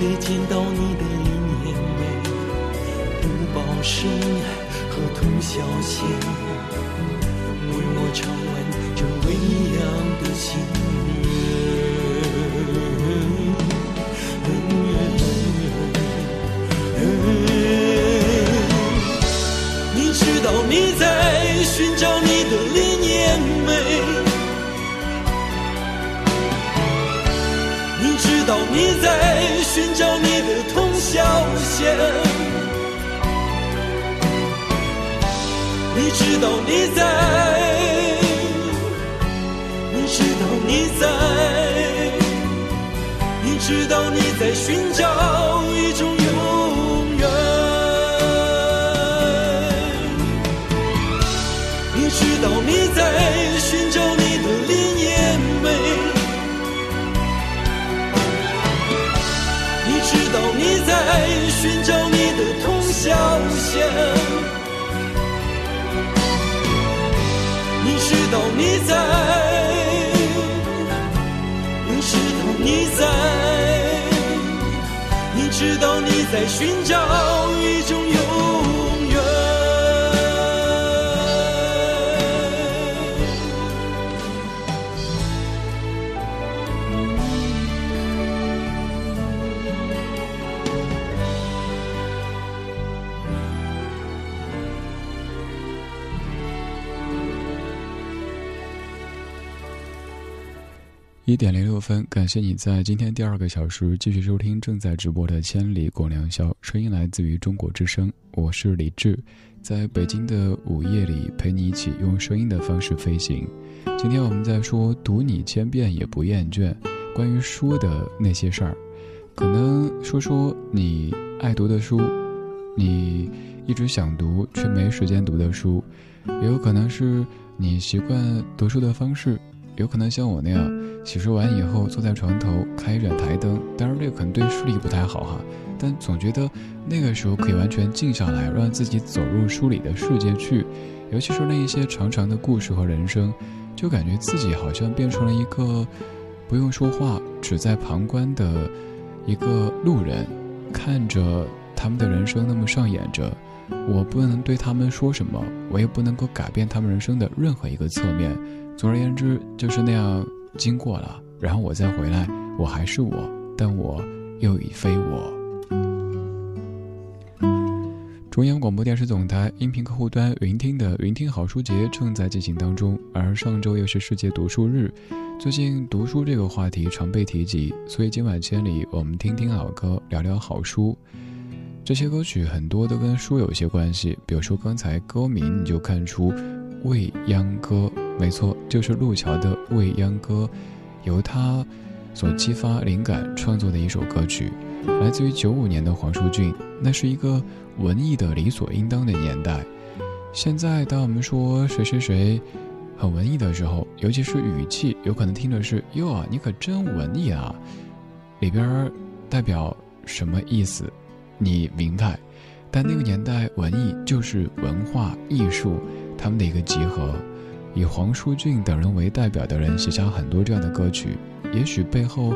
得见到你的一面没不报深和通宵线为我唱完这微凉的心你在寻找你的同小线，你知道你在，你知道你在，你知道你在寻找一种永远。你知道你在。寻找你的通宵线，你知道你在。你知道你在，你知道你在寻找一种一点零六分，感谢你在今天第二个小时继续收听正在直播的《千里共良宵》，声音来自于中国之声，我是李志，在北京的午夜里陪你一起用声音的方式飞行。今天我们在说读你千遍也不厌倦，关于书的那些事儿，可能说说你爱读的书，你一直想读却没时间读的书，也有可能是你习惯读书的方式。有可能像我那样，洗漱完以后坐在床头开一盏台灯，当然这可能对视力不太好哈，但总觉得那个时候可以完全静下来，让自己走入书里的世界去，尤其是那一些长长的故事和人生，就感觉自己好像变成了一个不用说话，只在旁观的一个路人，看着他们的人生那么上演着，我不能对他们说什么，我也不能够改变他们人生的任何一个侧面。总而言之，就是那样经过了，然后我再回来，我还是我，但我又已非我。中央广播电视总台音频客户端云听的云听好书节正在进行当中，而上周又是世界读书日，最近读书这个话题常被提及，所以今晚千里我们听听老歌，聊聊好书。这些歌曲很多都跟书有些关系，比如说刚才歌名你就看出。《未央歌》没错，就是路桥的《未央歌》，由他所激发灵感创作的一首歌曲，来自于九五年的黄舒骏。那是一个文艺的理所应当的年代。现在，当我们说谁谁谁很文艺的时候，尤其是语气，有可能听的是“哟啊，你可真文艺啊”，里边代表什么意思？你明白？但那个年代，文艺就是文化艺术。他们的一个集合，以黄舒骏等人为代表的人写下很多这样的歌曲，也许背后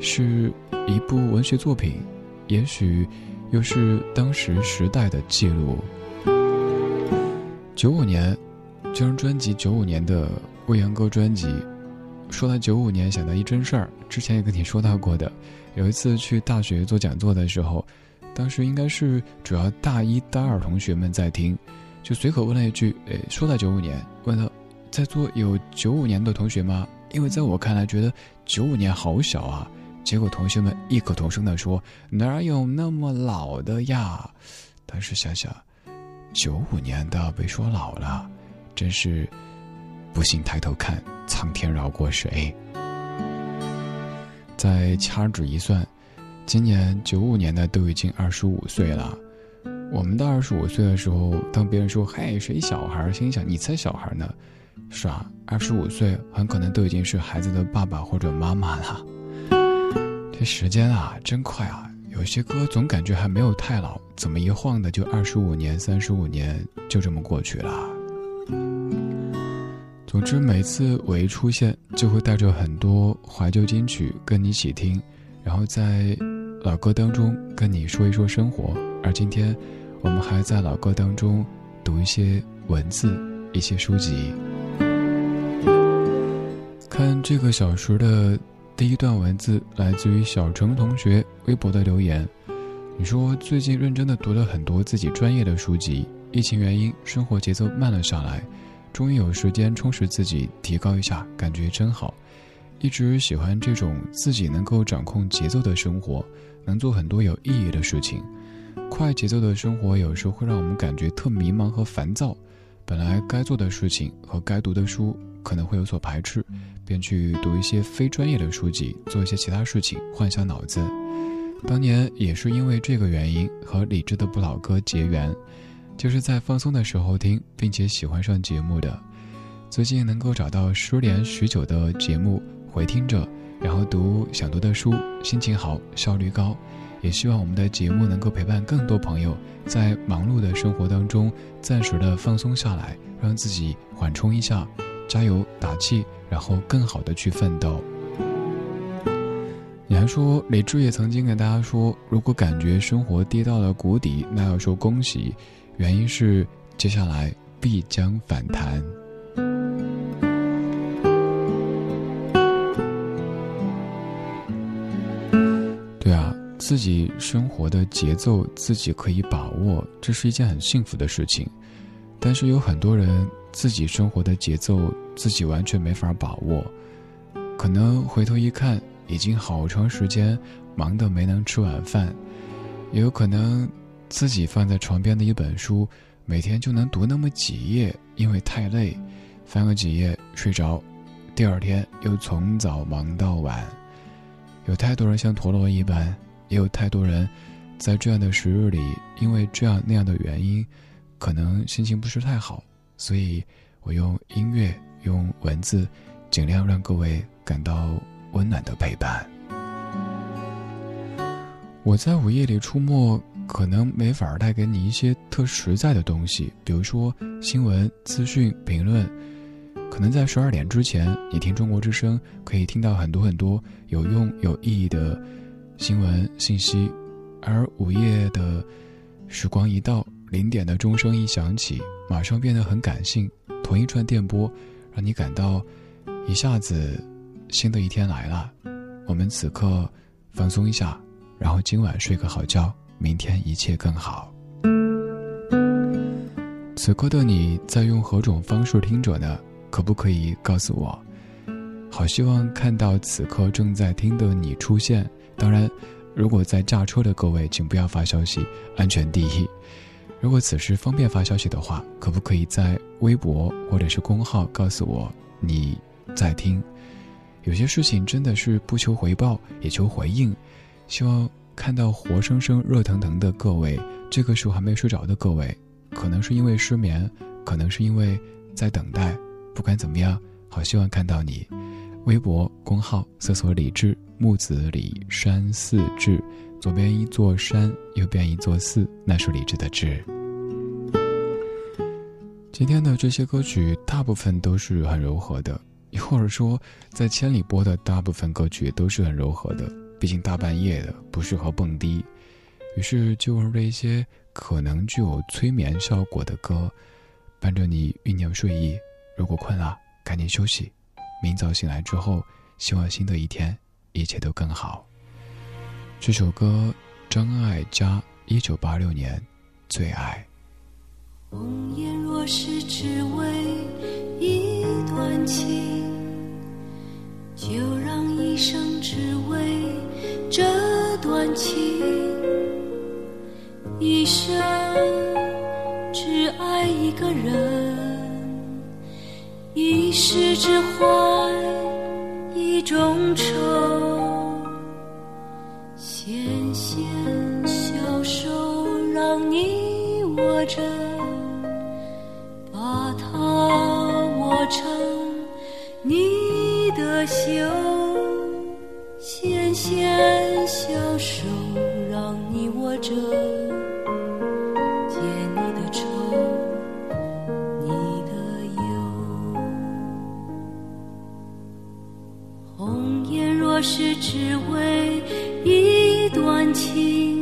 是一部文学作品，也许又是当时时代的记录。九五年这张专辑，九五年的《未央歌》专辑，说到九五年，想到一真事儿，之前也跟你说到过的，有一次去大学做讲座的时候，当时应该是主要大一、大二同学们在听。就随口问了一句：“诶，说到九五年，问他，在座有九五年的同学吗？因为在我看来，觉得九五年好小啊。”结果同学们异口同声地说：“哪有那么老的呀？”但是想想，九五年的被说老了，真是不信抬头看，苍天饶过谁？再掐指一算，今年九五年的都已经二十五岁了。我们到二十五岁的时候，当别人说“嗨，谁小孩”，心想你才小孩呢，是啊？二十五岁很可能都已经是孩子的爸爸或者妈妈了。这时间啊，真快啊！有些歌总感觉还没有太老，怎么一晃的就二十五年、三十五年就这么过去了？总之，每次我一出现，就会带着很多怀旧金曲跟你一起听，然后在老歌当中跟你说一说生活。而今天。我们还在老歌当中读一些文字，一些书籍。看这个小时的第一段文字，来自于小程同学微博的留言。你说最近认真的读了很多自己专业的书籍，疫情原因，生活节奏慢了下来，终于有时间充实自己，提高一下，感觉真好。一直喜欢这种自己能够掌控节奏的生活，能做很多有意义的事情。快节奏的生活有时候会让我们感觉特迷茫和烦躁。本来该做的事情和该读的书可能会有所排斥，便去读一些非专业的书籍，做一些其他事情，换下脑子。当年也是因为这个原因和理智的不老歌结缘，就是在放松的时候听，并且喜欢上节目的。最近能够找到失联许久的节目回听着，然后读想读的书，心情好，效率高。也希望我们的节目能够陪伴更多朋友在忙碌的生活当中暂时的放松下来，让自己缓冲一下，加油打气，然后更好的去奋斗。你还说李志也曾经跟大家说，如果感觉生活跌到了谷底，那要说恭喜，原因是接下来必将反弹。对啊，自己生活的节奏自己可以把握，这是一件很幸福的事情。但是有很多人自己生活的节奏自己完全没法把握，可能回头一看。已经好长时间忙得没能吃晚饭，也有可能自己放在床边的一本书，每天就能读那么几页，因为太累，翻个几页睡着，第二天又从早忙到晚。有太多人像陀螺一般，也有太多人在这样的时日里，因为这样那样的原因，可能心情不是太好，所以我用音乐、用文字，尽量让各位感到。温暖的陪伴。我在午夜里出没，可能没法带给你一些特实在的东西，比如说新闻、资讯、评论。可能在十二点之前，你听中国之声，可以听到很多很多有用、有意义的新闻信息。而午夜的时光一到，零点的钟声一响起，马上变得很感性。同一串电波，让你感到一下子。新的一天来了，我们此刻放松一下，然后今晚睡个好觉，明天一切更好。此刻的你在用何种方式听着呢？可不可以告诉我？好希望看到此刻正在听的你出现。当然，如果在驾车的各位，请不要发消息，安全第一。如果此时方便发消息的话，可不可以在微博或者是公号告诉我你在听？有些事情真的是不求回报，也求回应。希望看到活生生、热腾腾的各位，这个时候还没睡着的各位，可能是因为失眠，可能是因为在等待。不管怎么样，好希望看到你。微博公号搜索“李志木子李山寺志”，左边一座山，右边一座寺，那是李志的志。今天的这些歌曲，大部分都是很柔和的。或者说，在千里播的大部分歌曲都是很柔和的，毕竟大半夜的不适合蹦迪，于是就用这一些可能具有催眠效果的歌，伴着你酝酿睡意。如果困了，赶紧休息，明早醒来之后，希望新的一天一切都更好。这首歌，张艾嘉，一九八六年，《最爱》。红颜若是只为一段情。就让一生只为这段情，一生只爱一个人，一世只怀一种愁。手让你握着，把它握成你。的袖，纤纤小手让你握着，解你的愁，你的忧。红颜若是只为一段情，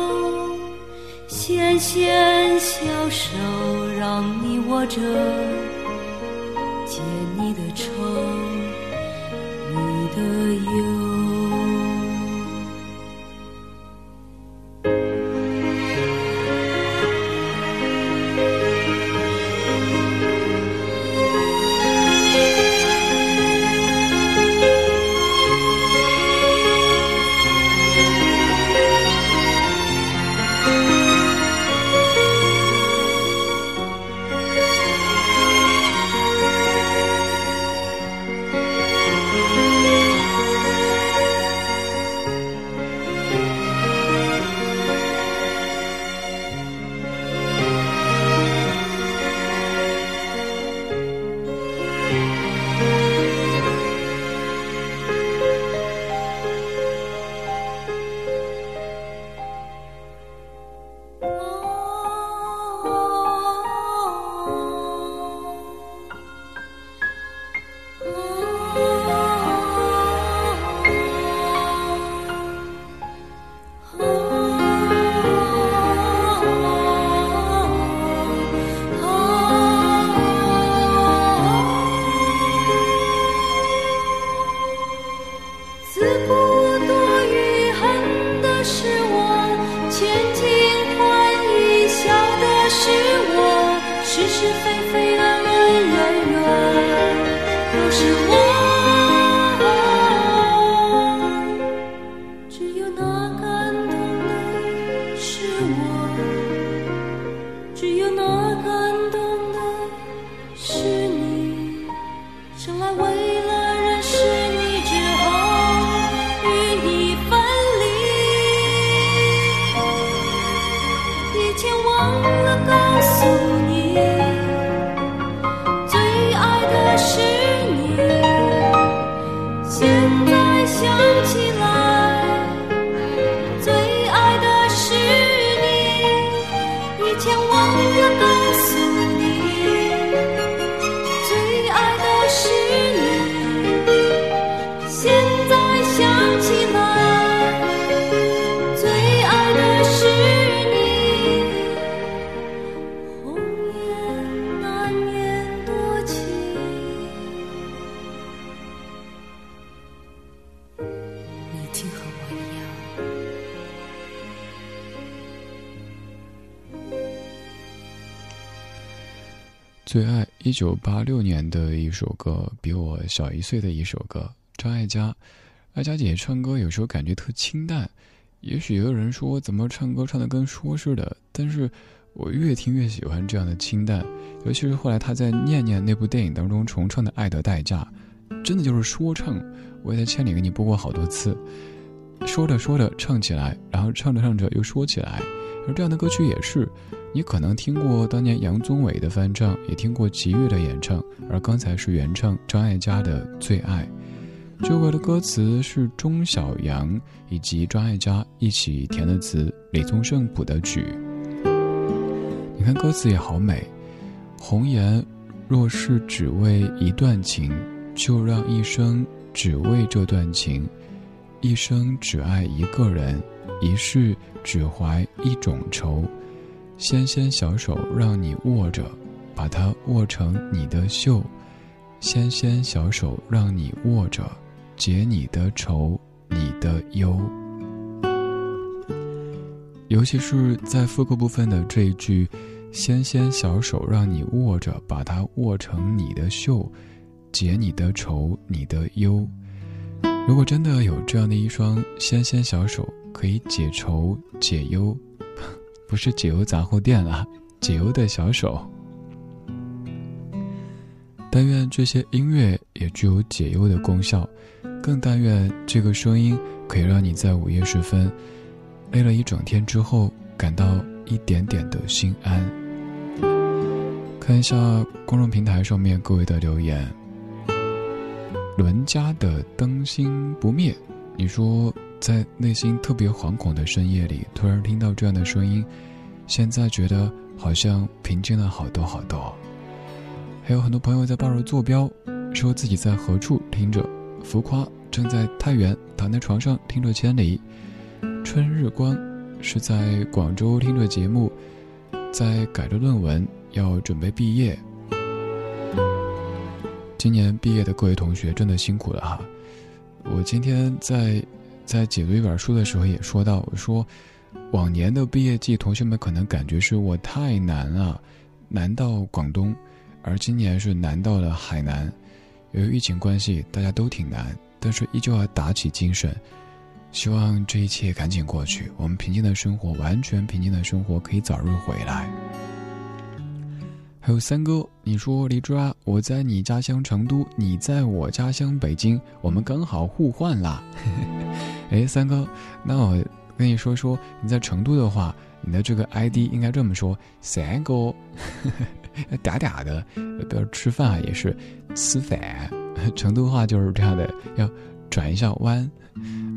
纤纤小手让你握着解你的愁你的忧一九八六年的一首歌，比我小一岁的一首歌，张艾嘉。艾嘉姐唱歌有时候感觉特清淡，也许有人说怎么唱歌唱的跟说似的，但是我越听越喜欢这样的清淡。尤其是后来她在《念念》那部电影当中重唱的《爱的代价》，真的就是说唱。我也在千里给你播过好多次，说着说着唱起来，然后唱着唱着又说起来，而这样的歌曲也是。你可能听过当年杨宗纬的翻唱，也听过吉豫的演唱，而刚才是原唱张艾嘉的《最爱》。这首歌的歌词是钟晓阳以及张艾嘉一起填的词，李宗盛谱的曲。你看歌词也好美，红颜若是只为一段情，就让一生只为这段情，一生只爱一个人，一世只怀一种愁。纤纤小手让你握着，把它握成你的袖；纤纤小手让你握着，解你的愁，你的忧。尤其是在副歌部分的这一句：“纤纤小手让你握着，把它握成你的袖，解你的愁，你的忧。”如果真的有这样的一双纤纤小手，可以解愁解忧。不是解忧杂货店了，解忧的小手。但愿这些音乐也具有解忧的功效，更但愿这个声音可以让你在午夜时分，累了一整天之后感到一点点的心安。看一下公众平台上面各位的留言。伦家的灯芯不灭，你说。在内心特别惶恐的深夜里，突然听到这样的声音，现在觉得好像平静了好多好多。还有很多朋友在报着坐标，说自己在何处听着，浮夸正在太原躺在床上听着千里，春日光是在广州听着节目，在改着论文要准备毕业。今年毕业的各位同学真的辛苦了哈。我今天在在解读一本书的时候也说到，我说往年的毕业季，同学们可能感觉是我太难了，难到广东，而今年是难到了海南。由于疫情关系，大家都挺难，但是依旧要打起精神，希望这一切赶紧过去，我们平静的生活，完全平静的生活可以早日回来。还有三哥，你说李志啊，我在你家乡成都，你在我家乡北京，我们刚好互换啦。哎，三哥，那我跟你说说，你在成都的话，你的这个 ID 应该这么说：三哥，嗲嗲的，比如吃饭啊也是吃饭，成都话就是这样的，要转一下弯。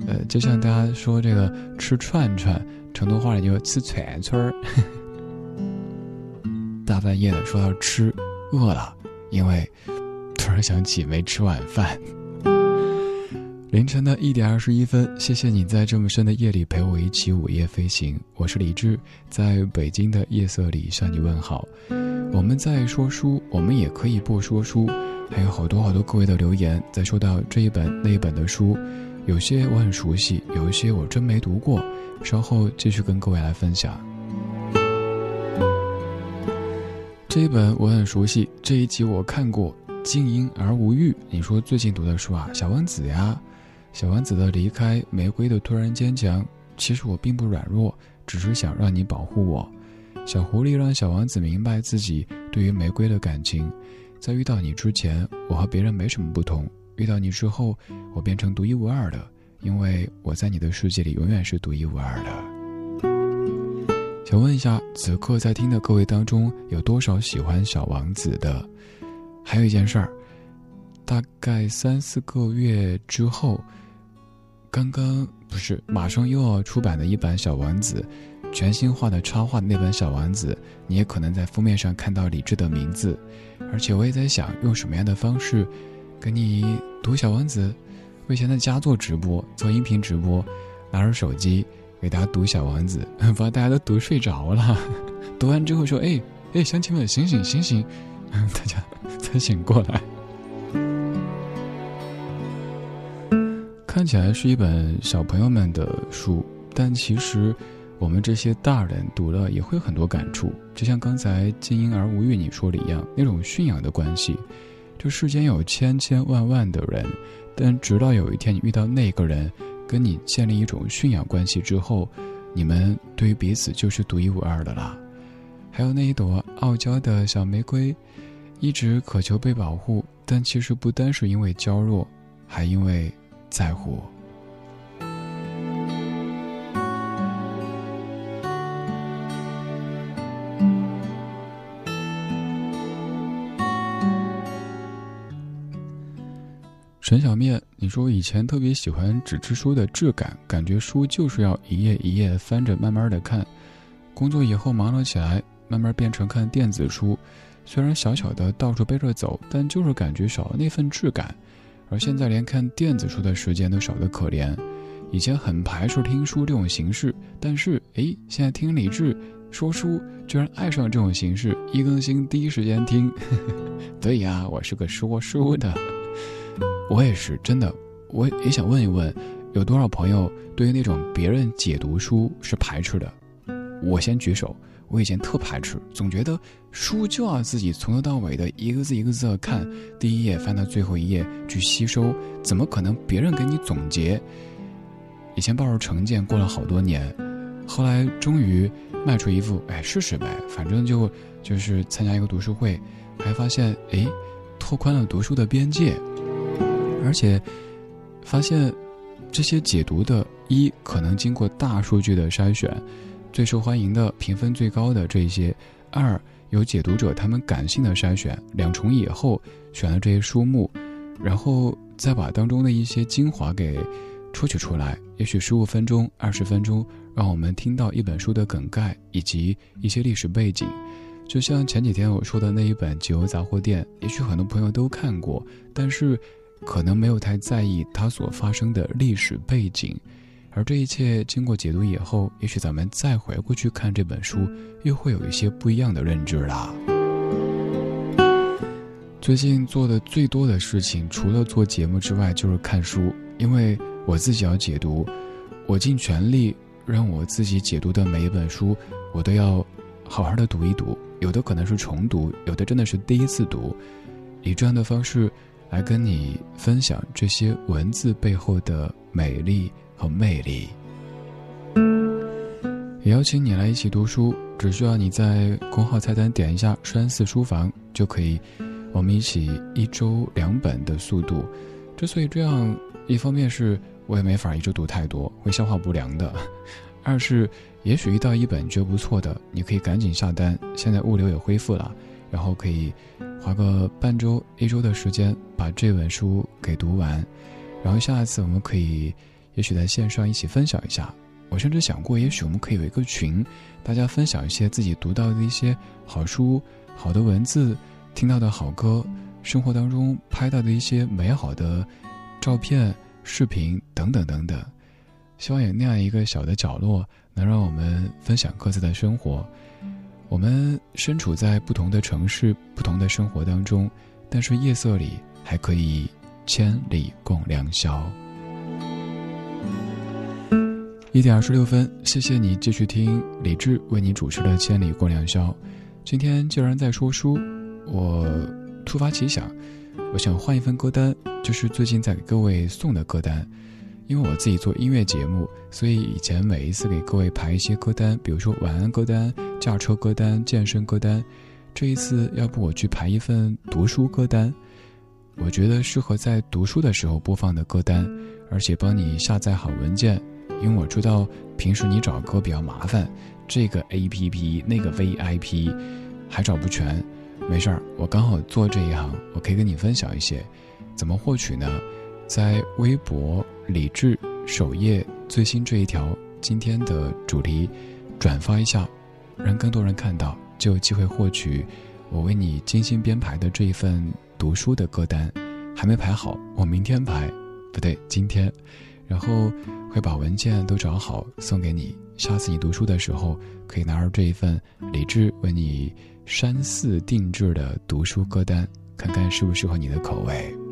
呃，就像大家说这个吃串串，成都话里就吃串串儿。大半夜的说要吃，饿了，因为突然想起没吃晚饭。凌晨的一点二十一分，谢谢你在这么深的夜里陪我一起午夜飞行。我是李志，在北京的夜色里向你问好。我们在说书，我们也可以不说书。还有好多好多各位的留言，在说到这一本那一本的书，有些我很熟悉，有一些我真没读过。稍后继续跟各位来分享。这一本我很熟悉，这一集我看过《静音而无欲》。你说最近读的书啊，《小王子》呀，《小王子的离开》，玫瑰的突然坚强。其实我并不软弱，只是想让你保护我。小狐狸让小王子明白自己对于玫瑰的感情。在遇到你之前，我和别人没什么不同；遇到你之后，我变成独一无二的，因为我在你的世界里永远是独一无二的。想问一下，此刻在听的各位当中，有多少喜欢小王子的？还有一件事儿，大概三四个月之后，刚刚不是马上又要出版的一版小王子，全新画的插画的那本小王子，你也可能在封面上看到李志的名字。而且我也在想，用什么样的方式，跟你读小王子？我以前在家做直播，做音频直播，拿着手机。给大家读《小王子》，把大家都读睡着了。读完之后说：“哎哎，乡亲们，醒醒醒醒！” 大家才醒过来。看起来是一本小朋友们的书，但其实我们这些大人读了也会很多感触。就像刚才“静婴儿无欲”你说的一样，那种驯养的关系。这世间有千千万万的人，但直到有一天你遇到那个人。跟你建立一种驯养关系之后，你们对于彼此就是独一无二的啦。还有那一朵傲娇的小玫瑰，一直渴求被保护，但其实不单是因为娇弱，还因为在乎。陈小面，你说以前特别喜欢纸质书的质感，感觉书就是要一页一页翻着慢慢的看。工作以后忙了起来，慢慢变成看电子书，虽然小小的到处背着走，但就是感觉少了那份质感。而现在连看电子书的时间都少得可怜。以前很排斥听书这种形式，但是诶，现在听李志说书，居然爱上了这种形式，一更新第一时间听。对呀，我是个说书的。我也是真的，我也想问一问，有多少朋友对于那种别人解读书是排斥的？我先举手，我以前特排斥，总觉得书就要自己从头到尾的一个字一个字的看，第一页翻到最后一页去吸收，怎么可能别人给你总结？以前抱着成见过了好多年，后来终于迈出一步，哎，试试呗，反正就就是参加一个读书会，还发现哎，拓宽了读书的边界。而且，发现这些解读的，一可能经过大数据的筛选，最受欢迎的、评分最高的这一些；二有解读者他们感性的筛选，两重以后选了这些书目，然后再把当中的一些精华给抽取出来，也许十五分钟、二十分钟，让我们听到一本书的梗概以及一些历史背景。就像前几天我说的那一本《解忧杂货店》，也许很多朋友都看过，但是。可能没有太在意它所发生的历史背景，而这一切经过解读以后，也许咱们再回过去看这本书，又会有一些不一样的认知啦。最近做的最多的事情，除了做节目之外，就是看书。因为我自己要解读，我尽全力让我自己解读的每一本书，我都要好好的读一读。有的可能是重读，有的真的是第一次读，以这样的方式来跟你分享这些文字背后的美丽和魅力。也邀请你来一起读书，只需要你在公号菜单点一下“山寺书房”就可以。我们一起一周两本的速度，之所以这样，一方面是我也没法一周读太多，会消化不良的；二是也许遇到一本觉得不错的，你可以赶紧下单。现在物流也恢复了，然后可以花个半周、一周的时间把这本书给读完，然后下一次我们可以也许在线上一起分享一下。我甚至想过，也许我们可以有一个群，大家分享一些自己读到的一些好书、好的文字。听到的好歌，生活当中拍到的一些美好的照片、视频等等等等，希望有那样一个小的角落，能让我们分享各自的生活。我们身处在不同的城市、不同的生活当中，但是夜色里还可以千里共良宵。一点二十六分，谢谢你继续听李志为你主持的《千里共良宵》。今天既然在说书。我突发奇想，我想换一份歌单，就是最近在给各位送的歌单。因为我自己做音乐节目，所以以前每一次给各位排一些歌单，比如说晚安歌单、驾车歌单、健身歌单。这一次，要不我去排一份读书歌单？我觉得适合在读书的时候播放的歌单，而且帮你下载好文件。因为我知道平时你找歌比较麻烦，这个 A P P 那个 V I P 还找不全。没事儿，我刚好做这一行，我可以跟你分享一些，怎么获取呢？在微博李智首页最新这一条今天的主题，转发一下，让更多人看到，就有机会获取我为你精心编排的这一份读书的歌单。还没排好，我明天排，不对，今天，然后会把文件都找好送给你。下次你读书的时候，可以拿着这一份李智为你。山寺定制的读书歌单，看看适不适合你的口味。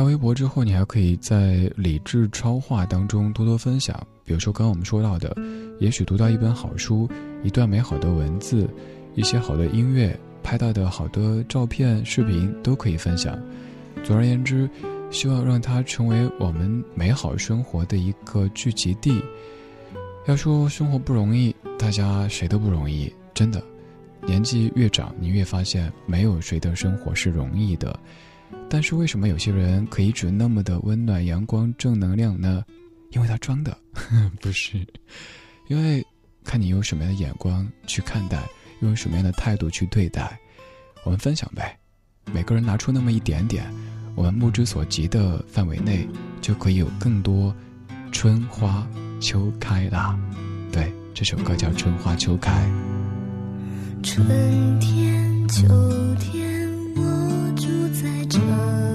到微博之后，你还可以在理智超话当中多多分享。比如说，刚刚我们说到的，也许读到一本好书，一段美好的文字，一些好的音乐，拍到的好多照片、视频都可以分享。总而言之。希望让它成为我们美好生活的一个聚集地。要说生活不容易，大家谁都不容易，真的。年纪越长，你越发现没有谁的生活是容易的。但是为什么有些人可以一直那么的温暖、阳光、正能量呢？因为他装的，不是。因为看你用什么样的眼光去看待，用什么样的态度去对待。我们分享呗，每个人拿出那么一点点。我们目之所及的范围内，就可以有更多春花秋开啦。对，这首歌叫《春花秋开》。春天，秋天，在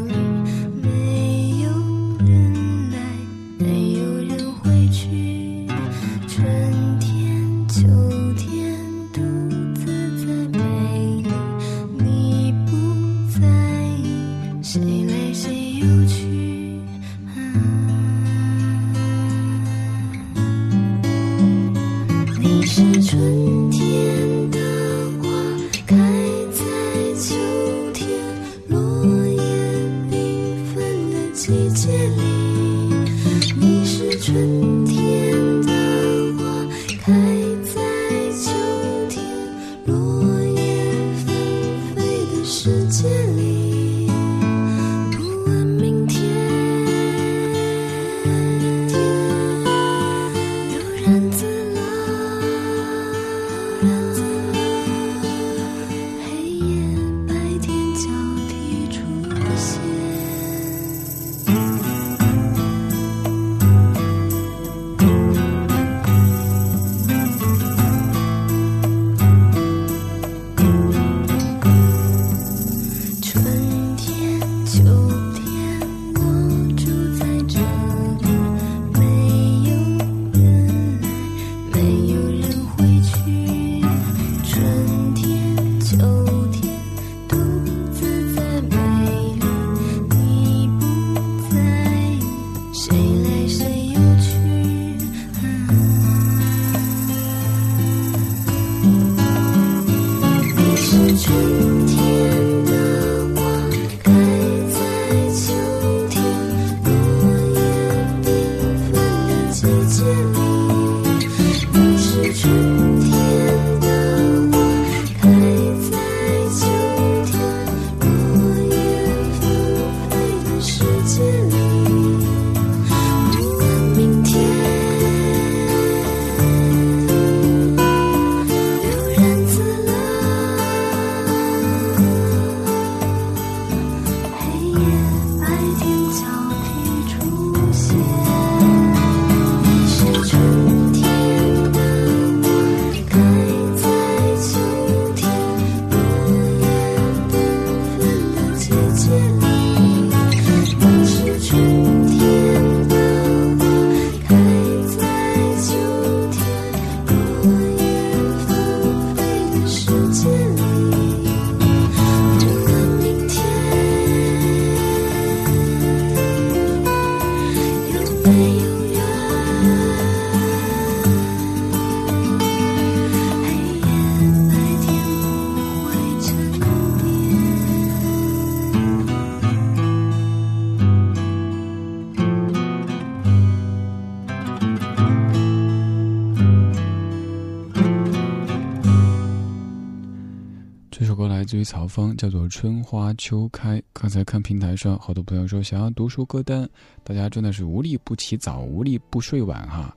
叫做《春花秋开》，刚才看平台上好多朋友说想要读书歌单，大家真的是无力不起早，无力不睡晚哈。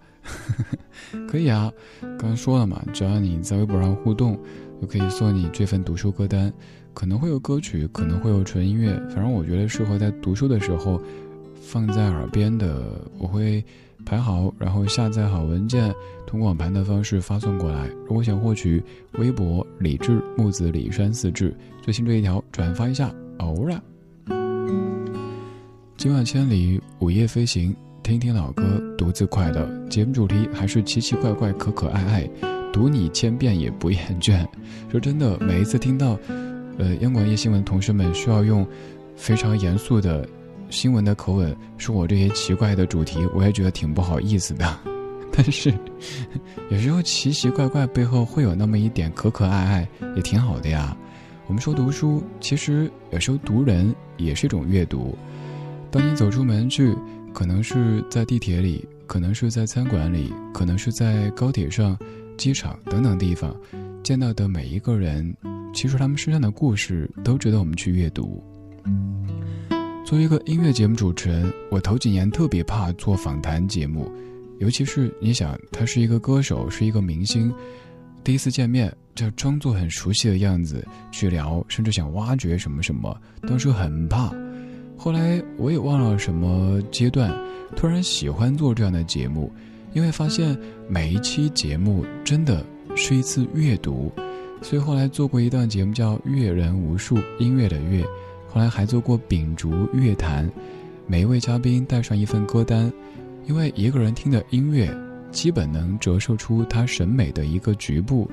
可以啊，刚刚说了嘛，只要你在微博上互动，就可以送你这份读书歌单，可能会有歌曲，可能会有纯音乐，反正我觉得适合在读书的时候放在耳边的，我会。排好，然后下载好文件，通过网盘的方式发送过来。如果想获取微博李志木子李山四志最新这一条，转发一下。偶然，今晚千里午夜飞行，听听老歌，独自快乐。节目主题还是奇奇怪怪、可可爱爱，读你千遍也不厌倦。说真的，每一次听到，呃，央广夜新闻同事们需要用非常严肃的。新闻的口吻说我这些奇怪的主题，我也觉得挺不好意思的。但是有时候奇奇怪怪背后会有那么一点可可爱爱，也挺好的呀。我们说读书，其实有时候读人也是一种阅读。当你走出门去，可能是在地铁里，可能是在餐馆里，可能是在高铁上、机场等等地方，见到的每一个人，其实他们身上的故事都值得我们去阅读。作为一个音乐节目主持人，我头几年特别怕做访谈节目，尤其是你想他是一个歌手，是一个明星，第一次见面就装作很熟悉的样子去聊，甚至想挖掘什么什么，当时很怕。后来我也忘了什么阶段，突然喜欢做这样的节目，因为发现每一期节目真的是一次阅读，所以后来做过一档节目叫《阅人无数》，音乐的阅。后来还做过秉烛乐坛，每一位嘉宾带上一份歌单，因为一个人听的音乐，基本能折射出他审美的一个局部，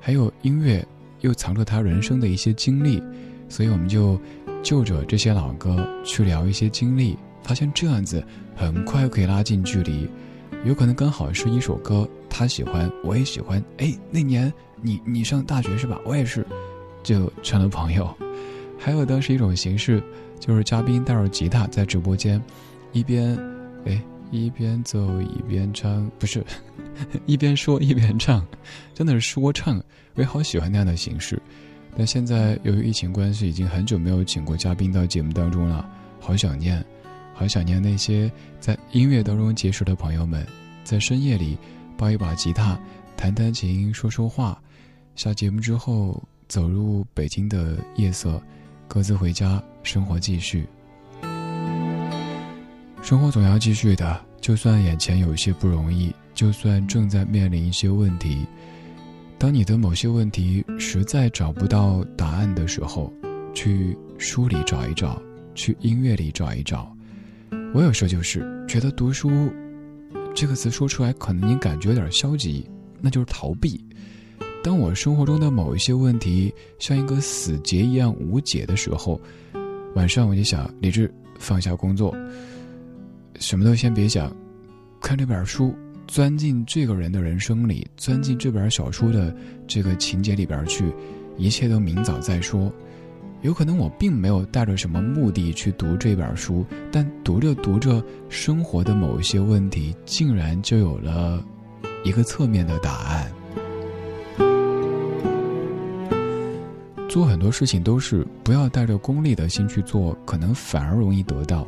还有音乐又藏着他人生的一些经历，所以我们就就着这些老歌去聊一些经历，发现这样子很快可以拉近距离，有可能刚好是一首歌，他喜欢我也喜欢，哎，那年你你上大学是吧？我也是，就成了朋友。还有的是一种形式，就是嘉宾带着吉他在直播间，一边，哎，一边奏一边唱，不是，一边说一边唱，真的是说唱。我也好喜欢那样的形式，但现在由于疫情关系，已经很久没有请过嘉宾到节目当中了，好想念，好想念那些在音乐当中结识的朋友们，在深夜里抱一把吉他，弹弹琴，说说话。下节目之后，走入北京的夜色。各自回家，生活继续。生活总要继续的，就算眼前有一些不容易，就算正在面临一些问题。当你的某些问题实在找不到答案的时候，去书里找一找，去音乐里找一找。我有时候就是觉得读书这个词说出来，可能你感觉有点消极，那就是逃避。当我生活中的某一些问题像一个死结一样无解的时候，晚上我就想，理智放下工作，什么都先别想，看这本书，钻进这个人的人生里，钻进这本小说的这个情节里边去，一切都明早再说。有可能我并没有带着什么目的去读这本书，但读着读着，生活的某一些问题，竟然就有了一个侧面的答案。做很多事情都是不要带着功利的心去做，可能反而容易得到。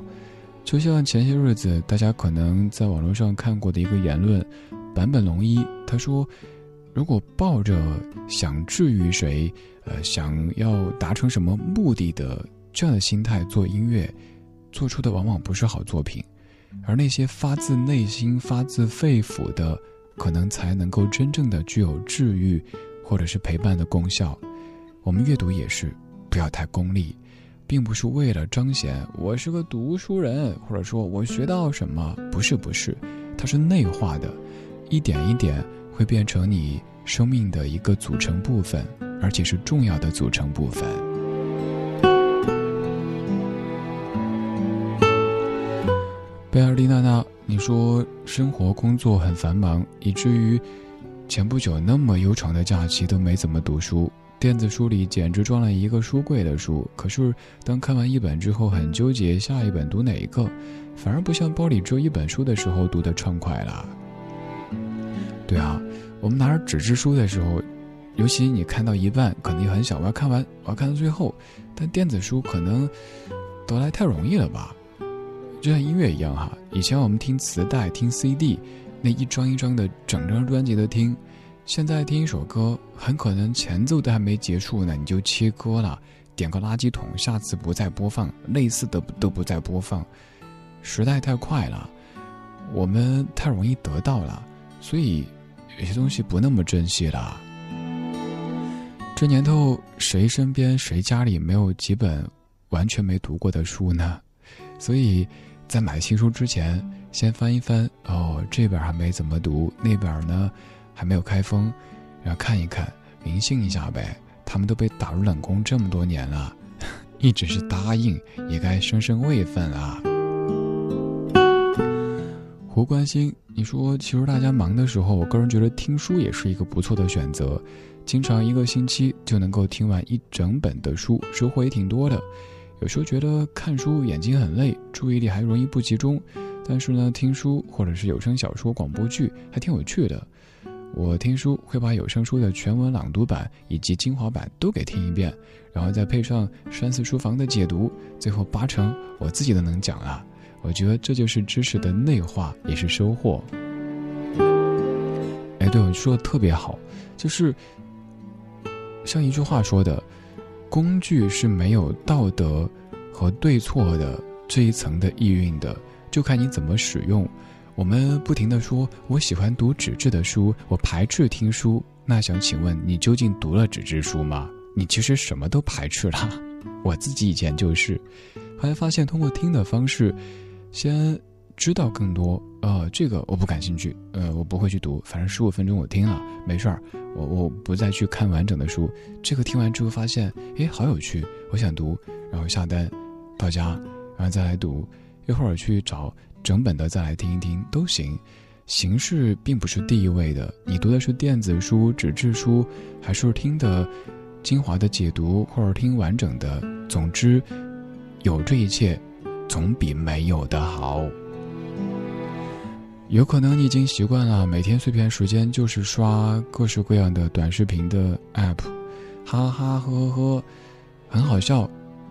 就像前些日子大家可能在网络上看过的一个言论，坂本龙一他说。如果抱着想治愈谁，呃，想要达成什么目的的这样的心态做音乐，做出的往往不是好作品，而那些发自内心、发自肺腑的，可能才能够真正的具有治愈或者是陪伴的功效。我们阅读也是，不要太功利，并不是为了彰显我是个读书人，或者说我学到什么，不是不是，它是内化的，一点一点。会变成你生命的一个组成部分，而且是重要的组成部分。贝尔丽娜娜，你说生活工作很繁忙，以至于前不久那么悠长的假期都没怎么读书，电子书里简直装了一个书柜的书。可是当看完一本之后，很纠结下一本读哪一个，反而不像包里只有一本书的时候读得畅快了。对啊，我们拿着纸质书的时候，尤其你看到一半，可能也很想我要看完，我要看到最后。但电子书可能得来太容易了吧？就像音乐一样哈，以前我们听磁带、听 CD，那一张一张的整张专辑的听，现在听一首歌，很可能前奏都还没结束呢，你就切歌了，点个垃圾桶，下次不再播放，类似的都不再播放。时代太快了，我们太容易得到了，所以。有些东西不那么珍惜了。这年头，谁身边谁家里没有几本完全没读过的书呢？所以，在买新书之前，先翻一翻。哦，这本还没怎么读，那本呢还没有开封，然后看一看，灵性一下呗。他们都被打入冷宫这么多年了，一直是答应，也该升升位分啊。胡关心，你说，其实大家忙的时候，我个人觉得听书也是一个不错的选择。经常一个星期就能够听完一整本的书，收获也挺多的。有时候觉得看书眼睛很累，注意力还容易不集中，但是呢，听书或者是有声小说、广播剧还挺有趣的。我听书会把有声书的全文朗读版以及精华版都给听一遍，然后再配上山寺书房的解读，最后八成我自己都能讲了。我觉得这就是知识的内化，也是收获。哎，对，我说的特别好，就是像一句话说的，工具是没有道德和对错的这一层的意蕴的，就看你怎么使用。我们不停的说，我喜欢读纸质的书，我排斥听书。那想请问，你究竟读了纸质书吗？你其实什么都排斥了。我自己以前就是，后来发现通过听的方式。先知道更多，呃，这个我不感兴趣，呃，我不会去读，反正十五分钟我听了，没事儿，我我不再去看完整的书。这个听完之后发现，哎，好有趣，我想读，然后下单，到家，然后再来读，一会儿去找整本的再来听一听都行。形式并不是第一位的，你读的是电子书、纸质书，还是听的精华的解读，或者听完整的，总之，有这一切。总比没有的好。有可能你已经习惯了每天碎片时间就是刷各式各样的短视频的 app，哈哈呵呵，很好笑。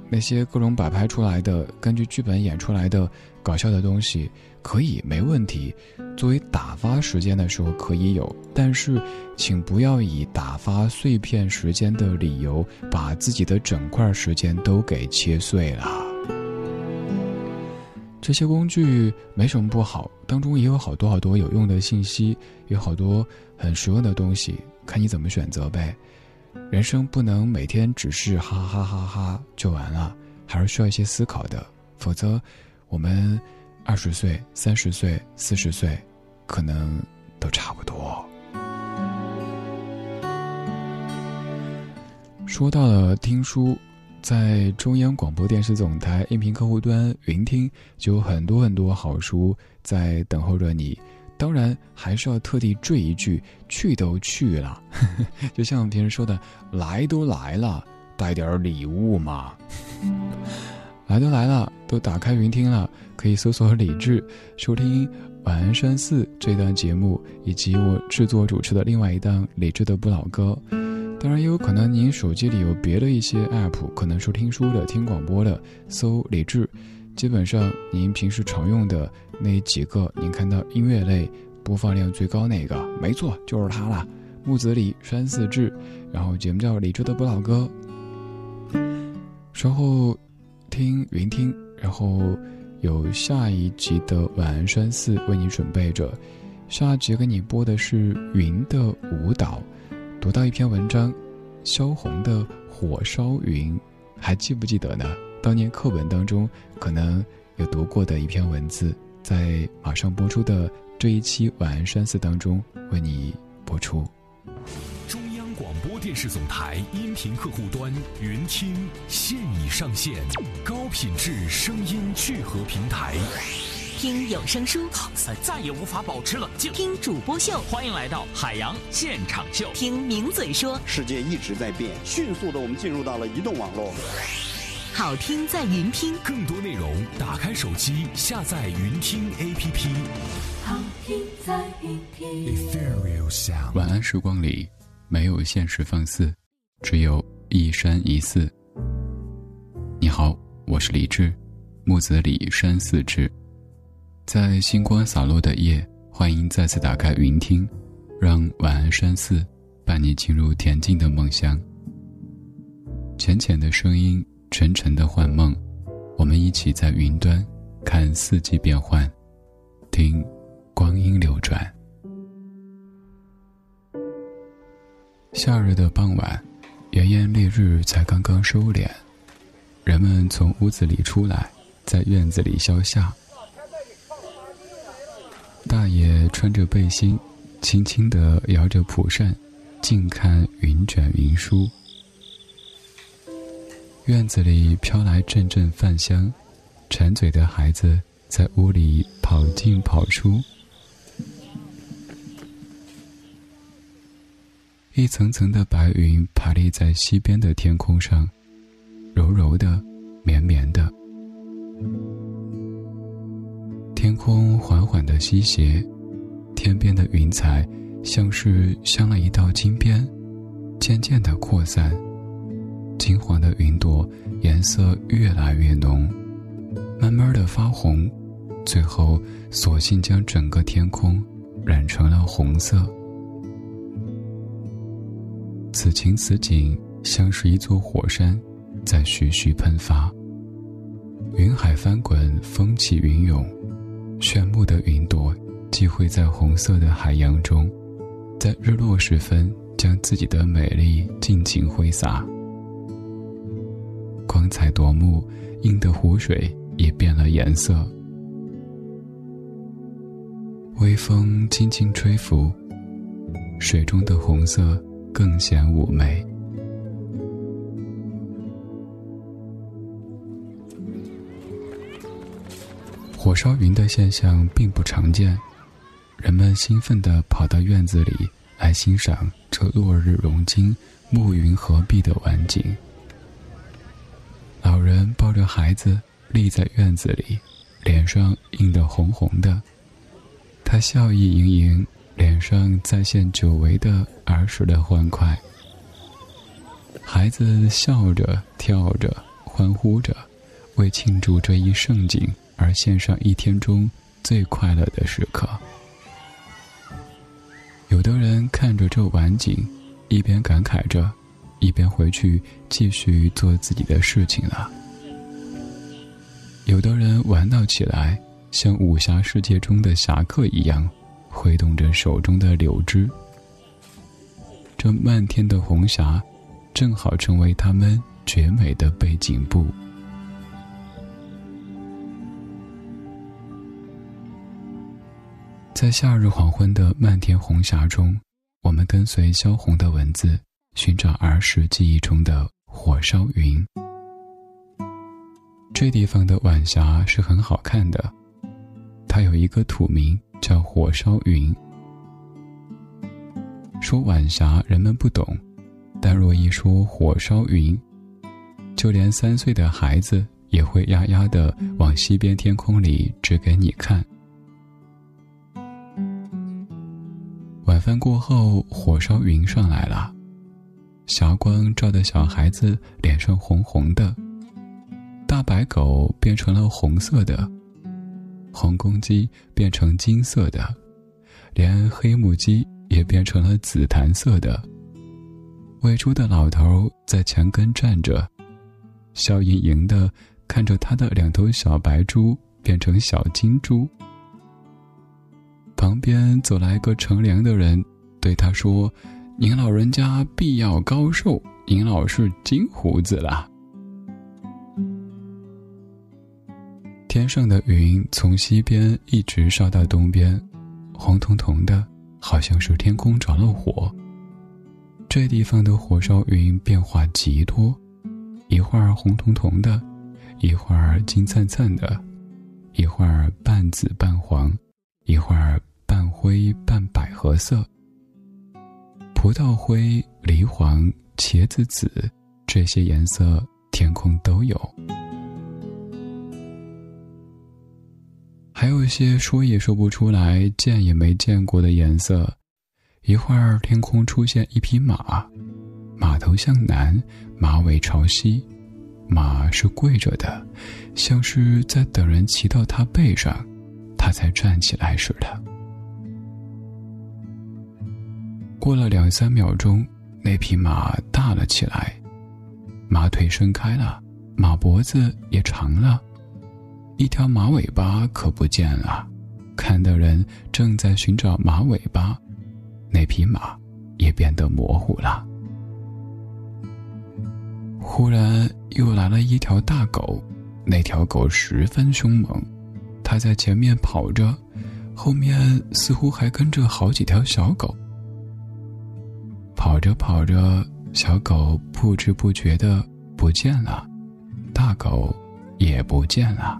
那些各种摆拍出来的、根据剧本演出来的搞笑的东西，可以没问题。作为打发时间的时候可以有，但是请不要以打发碎片时间的理由，把自己的整块时间都给切碎了。这些工具没什么不好，当中也有好多好多有用的信息，有好多很实用的东西，看你怎么选择呗。人生不能每天只是哈哈哈哈就完了，还是需要一些思考的，否则我们二十岁、三十岁、四十岁，可能都差不多。说到了听书。在中央广播电视总台音频客户端云听，就有很多很多好书在等候着你。当然，还是要特地缀一句：“去都去了。”就像平时说的：“来都来了，带点礼物嘛。来都来了，都打开云听了，可以搜索李志，收听《晚安山寺》这档节目，以及我制作主持的另外一档李志的不老歌。当然，也有可能您手机里有别的一些 app，可能收听书的、听广播的，搜李志，基本上您平时常用的那几个，您看到音乐类播放量最高那个，没错，就是它了。木子李山寺志，然后节目叫李志的不老歌。稍后。听云听，然后有下一集的晚安山寺为你准备着。下一集给你播的是云的舞蹈。读到一篇文章，萧红的《火烧云》，还记不记得呢？当年课本当中可能有读过的一篇文字，在马上播出的这一期晚安山寺当中为你播出。广播电视总台音频客户端云听现已上线，高品质声音聚合平台。听有声书，再也无法保持冷静。听主播秀，欢迎来到海洋现场秀。听名嘴说，世界一直在变，迅速的我们进入到了移动网络。好听在云听，更多内容打开手机下载云听 APP。好听在云听。晚安时光里。没有现实放肆，只有一山一寺。你好，我是李志，木子李山寺志。在星光洒落的夜，欢迎再次打开云听，让晚安山寺伴你进入恬静的梦乡。浅浅的声音，沉沉的幻梦，我们一起在云端看四季变换，听光阴流转。夏日的傍晚，炎炎烈日才刚刚收敛，人们从屋子里出来，在院子里消夏。大爷穿着背心，轻轻地摇着蒲扇，静看云卷云舒。院子里飘来阵阵饭香，馋嘴的孩子在屋里跑进跑出。一层层的白云爬立在西边的天空上，柔柔的，绵绵的。天空缓缓的西斜，天边的云彩像是镶了一道金边，渐渐的扩散。金黄的云朵颜色越来越浓，慢慢的发红，最后索性将整个天空染成了红色。此情此景，像是一座火山，在徐徐喷发。云海翻滚，风起云涌，炫目的云朵寄会在红色的海洋中，在日落时分，将自己的美丽尽情挥洒。光彩夺目，映得湖水也变了颜色。微风轻轻吹拂，水中的红色。更显妩媚。火烧云的现象并不常见，人们兴奋地跑到院子里来欣赏这落日融金、暮云合璧的晚景。老人抱着孩子立在院子里，脸上映得红红的，他笑意盈盈。脸上再现久违的儿时的欢快，孩子笑着、跳着、欢呼着，为庆祝这一盛景而献上一天中最快乐的时刻。有的人看着这晚景，一边感慨着，一边回去继续做自己的事情了。有的人玩闹起来，像武侠世界中的侠客一样。挥动着手中的柳枝，这漫天的红霞，正好成为他们绝美的背景布。在夏日黄昏的漫天红霞中，我们跟随萧红的文字，寻找儿时记忆中的火烧云。这地方的晚霞是很好看的，它有一个土名。叫火烧云。说晚霞人们不懂，但若一说火烧云，就连三岁的孩子也会呀呀的往西边天空里指给你看。晚饭过后，火烧云上来了，霞光照得小孩子脸上红红的。大白狗变成了红色的，黄公鸡变成金色的，连黑母鸡也变成了紫檀色的。喂猪的老头在墙根站着，笑盈盈的看着他的两头小白猪变成小金猪。旁边走来一个乘凉的人，对他说：“您老人家必要高寿，您老是金胡子啦。”天上的云从西边一直烧到东边，红彤彤的，好像是天空着了火。这地方的火烧云变化极多，一会儿红彤彤的，一会儿金灿灿的，一会儿半紫半黄，一会儿。半灰半百合色，葡萄灰、梨黄、茄子紫，这些颜色天空都有。还有一些说也说不出来、见也没见过的颜色。一会儿天空出现一匹马，马头向南，马尾朝西，马是跪着的，像是在等人骑到它背上，它才站起来似的。过了两三秒钟，那匹马大了起来，马腿伸开了，马脖子也长了，一条马尾巴可不见了。看的人正在寻找马尾巴，那匹马也变得模糊了。忽然又来了一条大狗，那条狗十分凶猛，它在前面跑着，后面似乎还跟着好几条小狗。跑着跑着，小狗不知不觉的不见了，大狗也不见了。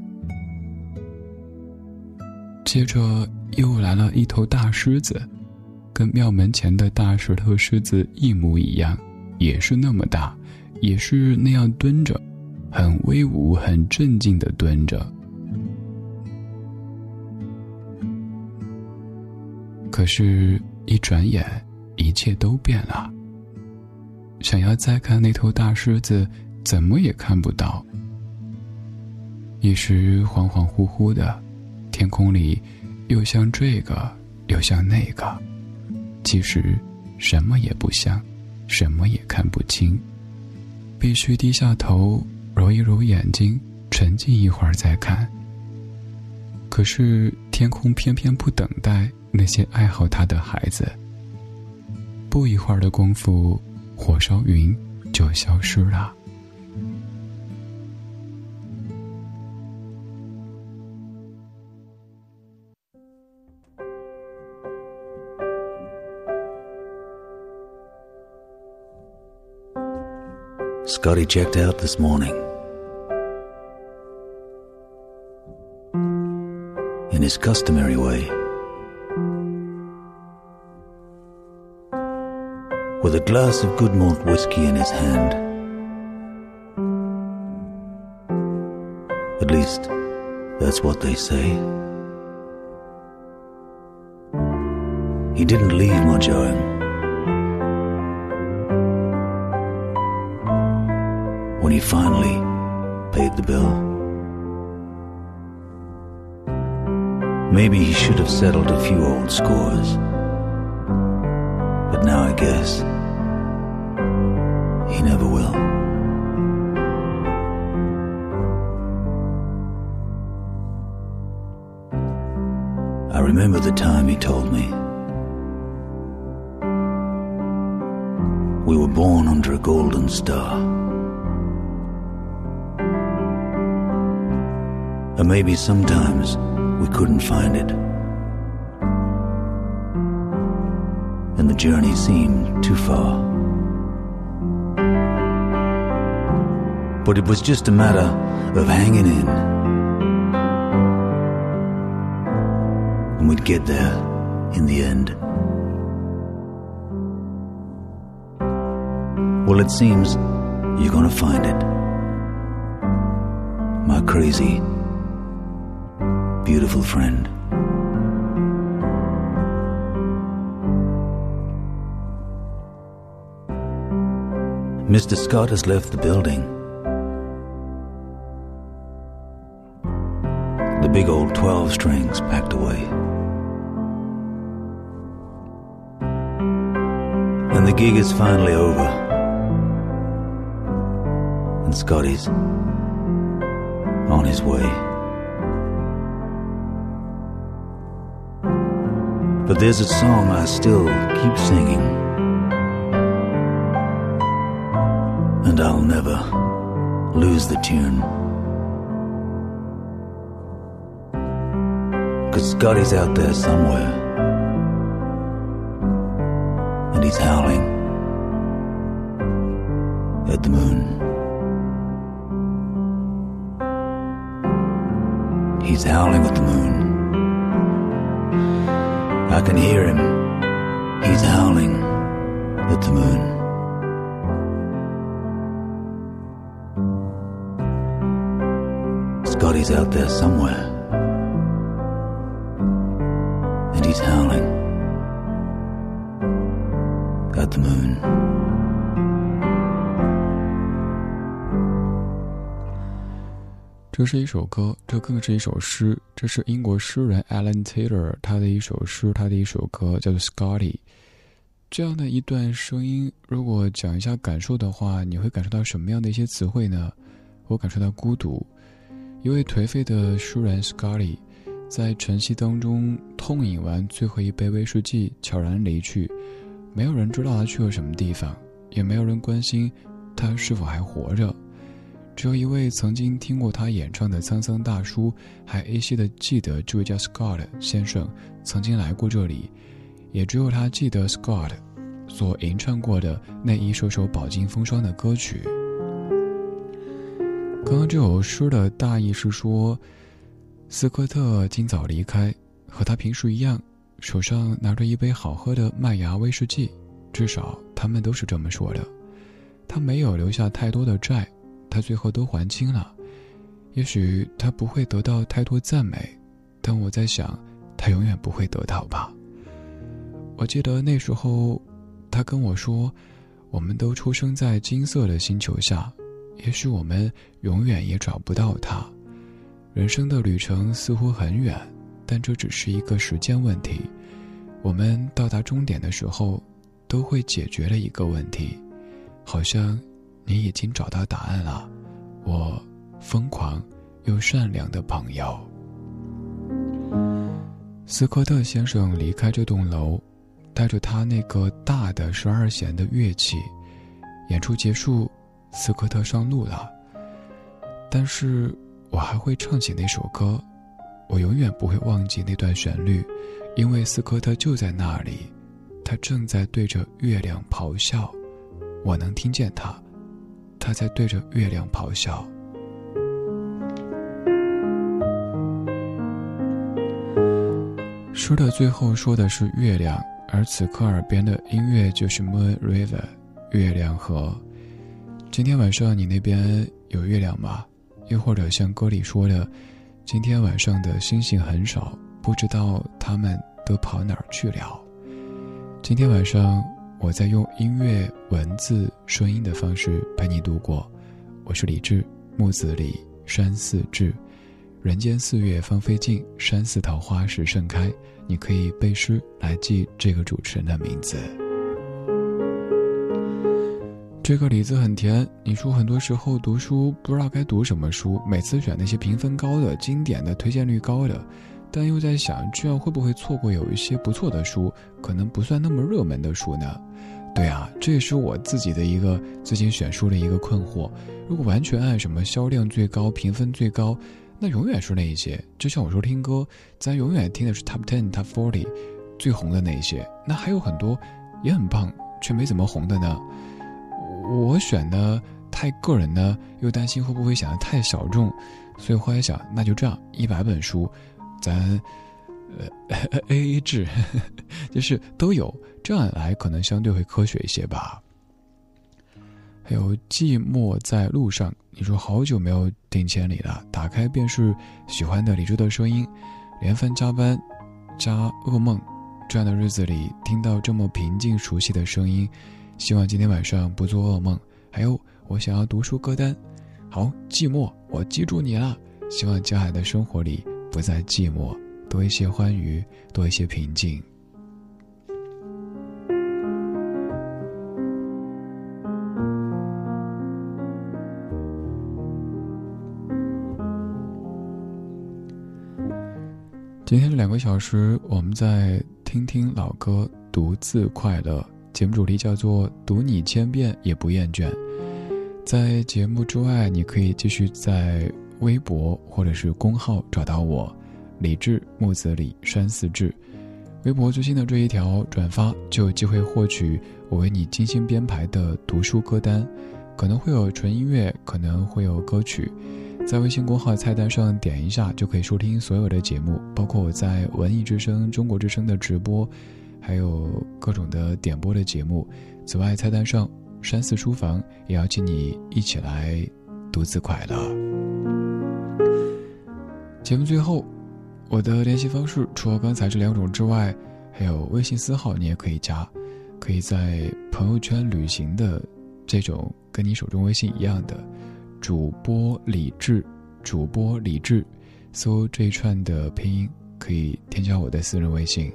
接着又来了一头大狮子，跟庙门前的大石头狮子一模一样，也是那么大，也是那样蹲着，很威武、很镇静的蹲着。可是，一转眼。一切都变了。想要再看那头大狮子，怎么也看不到。一时恍恍惚惚的，天空里又像这个，又像那个，其实什么也不像，什么也看不清。必须低下头，揉一揉眼睛，沉静一会儿再看。可是天空偏偏不等待那些爱好它的孩子。不一会儿的功夫，火烧云就消失了。Scotty checked out this morning. In his customary way. with a glass of good malt whiskey in his hand. At least, that's what they say. He didn't leave much When he finally paid the bill. Maybe he should have settled a few old scores. But now I guess he never will. I remember the time he told me. We were born under a golden star. And maybe sometimes we couldn't find it. And the journey seemed too far. but it was just a matter of hanging in. And we'd get there in the end. Well, it seems you're gonna find it my crazy, beautiful friend. Mr. Scott has left the building. The big old 12 strings packed away. And the gig is finally over. And Scotty's on his way. But there's a song I still keep singing. and I'll never lose the tune. Cause Scotty's out there somewhere, 是一首歌，这更是一首诗。这是英国诗人 Alan Taylor 他的一首诗，他的一首歌叫做《Scotty》。这样的一段声音，如果讲一下感受的话，你会感受到什么样的一些词汇呢？我感受到孤独。一位颓废的诗人 Scotty，在晨曦当中痛饮完最后一杯威士忌，悄然离去。没有人知道他去了什么地方，也没有人关心他是否还活着。只有一位曾经听过他演唱的沧桑大叔，还依稀的记得这位叫 Scott 先生曾经来过这里。也只有他记得 Scott 所吟唱过的那一首首饱经风霜的歌曲。刚刚这首诗的大意是说，斯科特今早离开，和他平时一样，手上拿着一杯好喝的麦芽威士忌，至少他们都是这么说的。他没有留下太多的债，他最后都还清了。也许他不会得到太多赞美，但我在想，他永远不会得到吧。我记得那时候，他跟我说，我们都出生在金色的星球下。也许我们永远也找不到他。人生的旅程似乎很远，但这只是一个时间问题。我们到达终点的时候，都会解决了一个问题。好像你已经找到答案了，我疯狂又善良的朋友。斯科特先生离开这栋楼，带着他那个大的十二弦的乐器。演出结束。斯科特上路了，但是我还会唱起那首歌，我永远不会忘记那段旋律，因为斯科特就在那里，他正在对着月亮咆哮，我能听见他，他在对着月亮咆哮。诗的最后说的是月亮，而此刻耳边的音乐就是 Moon River，月亮河。今天晚上你那边有月亮吗？又或者像歌里说的，今天晚上的星星很少，不知道他们都跑哪儿去了。今天晚上我在用音乐、文字、声音的方式陪你度过。我是李志，木子李，山寺志。人间四月芳菲尽，山寺桃花始盛开。你可以背诗来记这个主持人的名字。这个李子很甜。你说很多时候读书不知道该读什么书，每次选那些评分高的、经典的、推荐率高的，但又在想这样会不会错过有一些不错的书，可能不算那么热门的书呢？对啊，这也是我自己的一个最近选书的一个困惑。如果完全按什么销量最高、评分最高，那永远是那一些。就像我说听歌，咱永远听的是 Top Ten、Top Forty 最红的那一些，那还有很多也很棒却没怎么红的呢。我选的太个人呢，又担心会不会显得太小众，所以后来想，那就这样，一百本书，咱呃 A A 制，就是都有，这样来可能相对会科学一些吧。还有寂寞在路上。你说好久没有听千里了，打开便是喜欢的李志的声音。连番加班，加噩梦，这样的日子里听到这么平静熟悉的声音，希望今天晚上不做噩梦。还有，我想要读书歌单。好，寂寞，我记住你了。希望接下来的生活里不再寂寞，多一些欢愉，多一些平静。今天两个小时，我们在听听老歌，独自快乐。节目主题叫做“读你千遍也不厌倦”。在节目之外，你可以继续在微博或者是公号找到我，李志木子李山寺志。微博最新的这一条转发，就有机会获取我为你精心编排的读书歌单，可能会有纯音乐，可能会有歌曲。在微信公号菜单上点一下，就可以收听所有的节目，包括我在文艺之声、中国之声的直播，还有各种的点播的节目。此外，菜单上山寺书房也邀请你一起来独自快乐。节目最后，我的联系方式除了刚才这两种之外，还有微信私号，你也可以加，可以在朋友圈旅行的这种跟你手中微信一样的。主播李志，主播李志，搜这一串的拼音可以添加我的私人微信。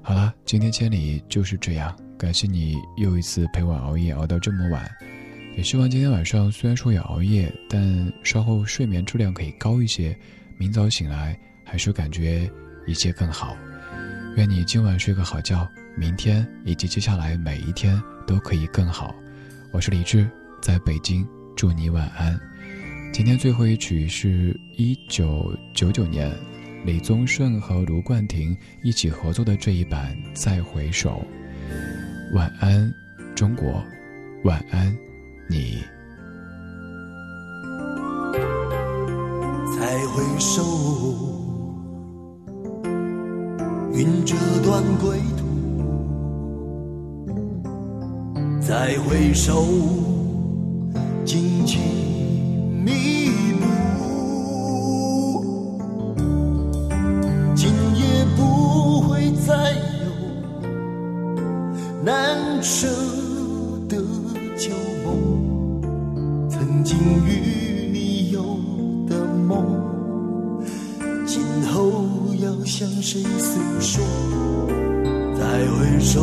好了，今天千里就是这样，感谢你又一次陪我熬夜熬到这么晚，也希望今天晚上虽然说也熬夜，但稍后睡眠质量可以高一些，明早醒来还是感觉一切更好。愿你今晚睡个好觉，明天以及接下来每一天都可以更好。我是李志，在北京。祝你晚安。今天最后一曲是一九九九年李宗盛和卢冠廷一起合作的这一版《再回首》。晚安，中国，晚安，你。再回首，云遮断归途。再回首。荆棘密布，今夜不会再有难舍向谁诉说？再回首，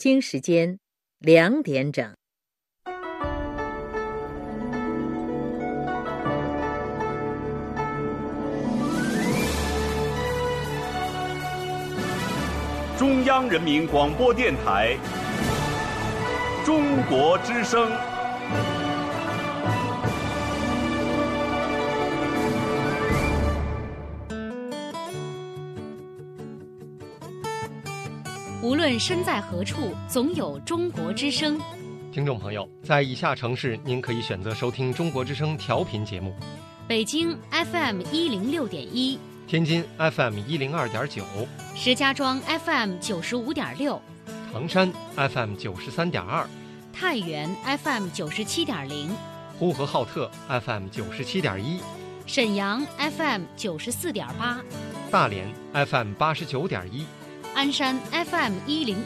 京时间两点整。中央人民广播电台《中国之声》。身在何处，总有中国之声。听众朋友，在以下城市，您可以选择收听中国之声调频节目：北京 FM 一零六点一，天津 FM 一零二点九，石家庄 FM 九十五点六，唐山 FM 九十三点二，太原 FM 九十七点零，呼和浩特 FM 九十七点一，沈阳 FM 九十四点八，大连 FM 八十九点一，鞍山 FM 一零一。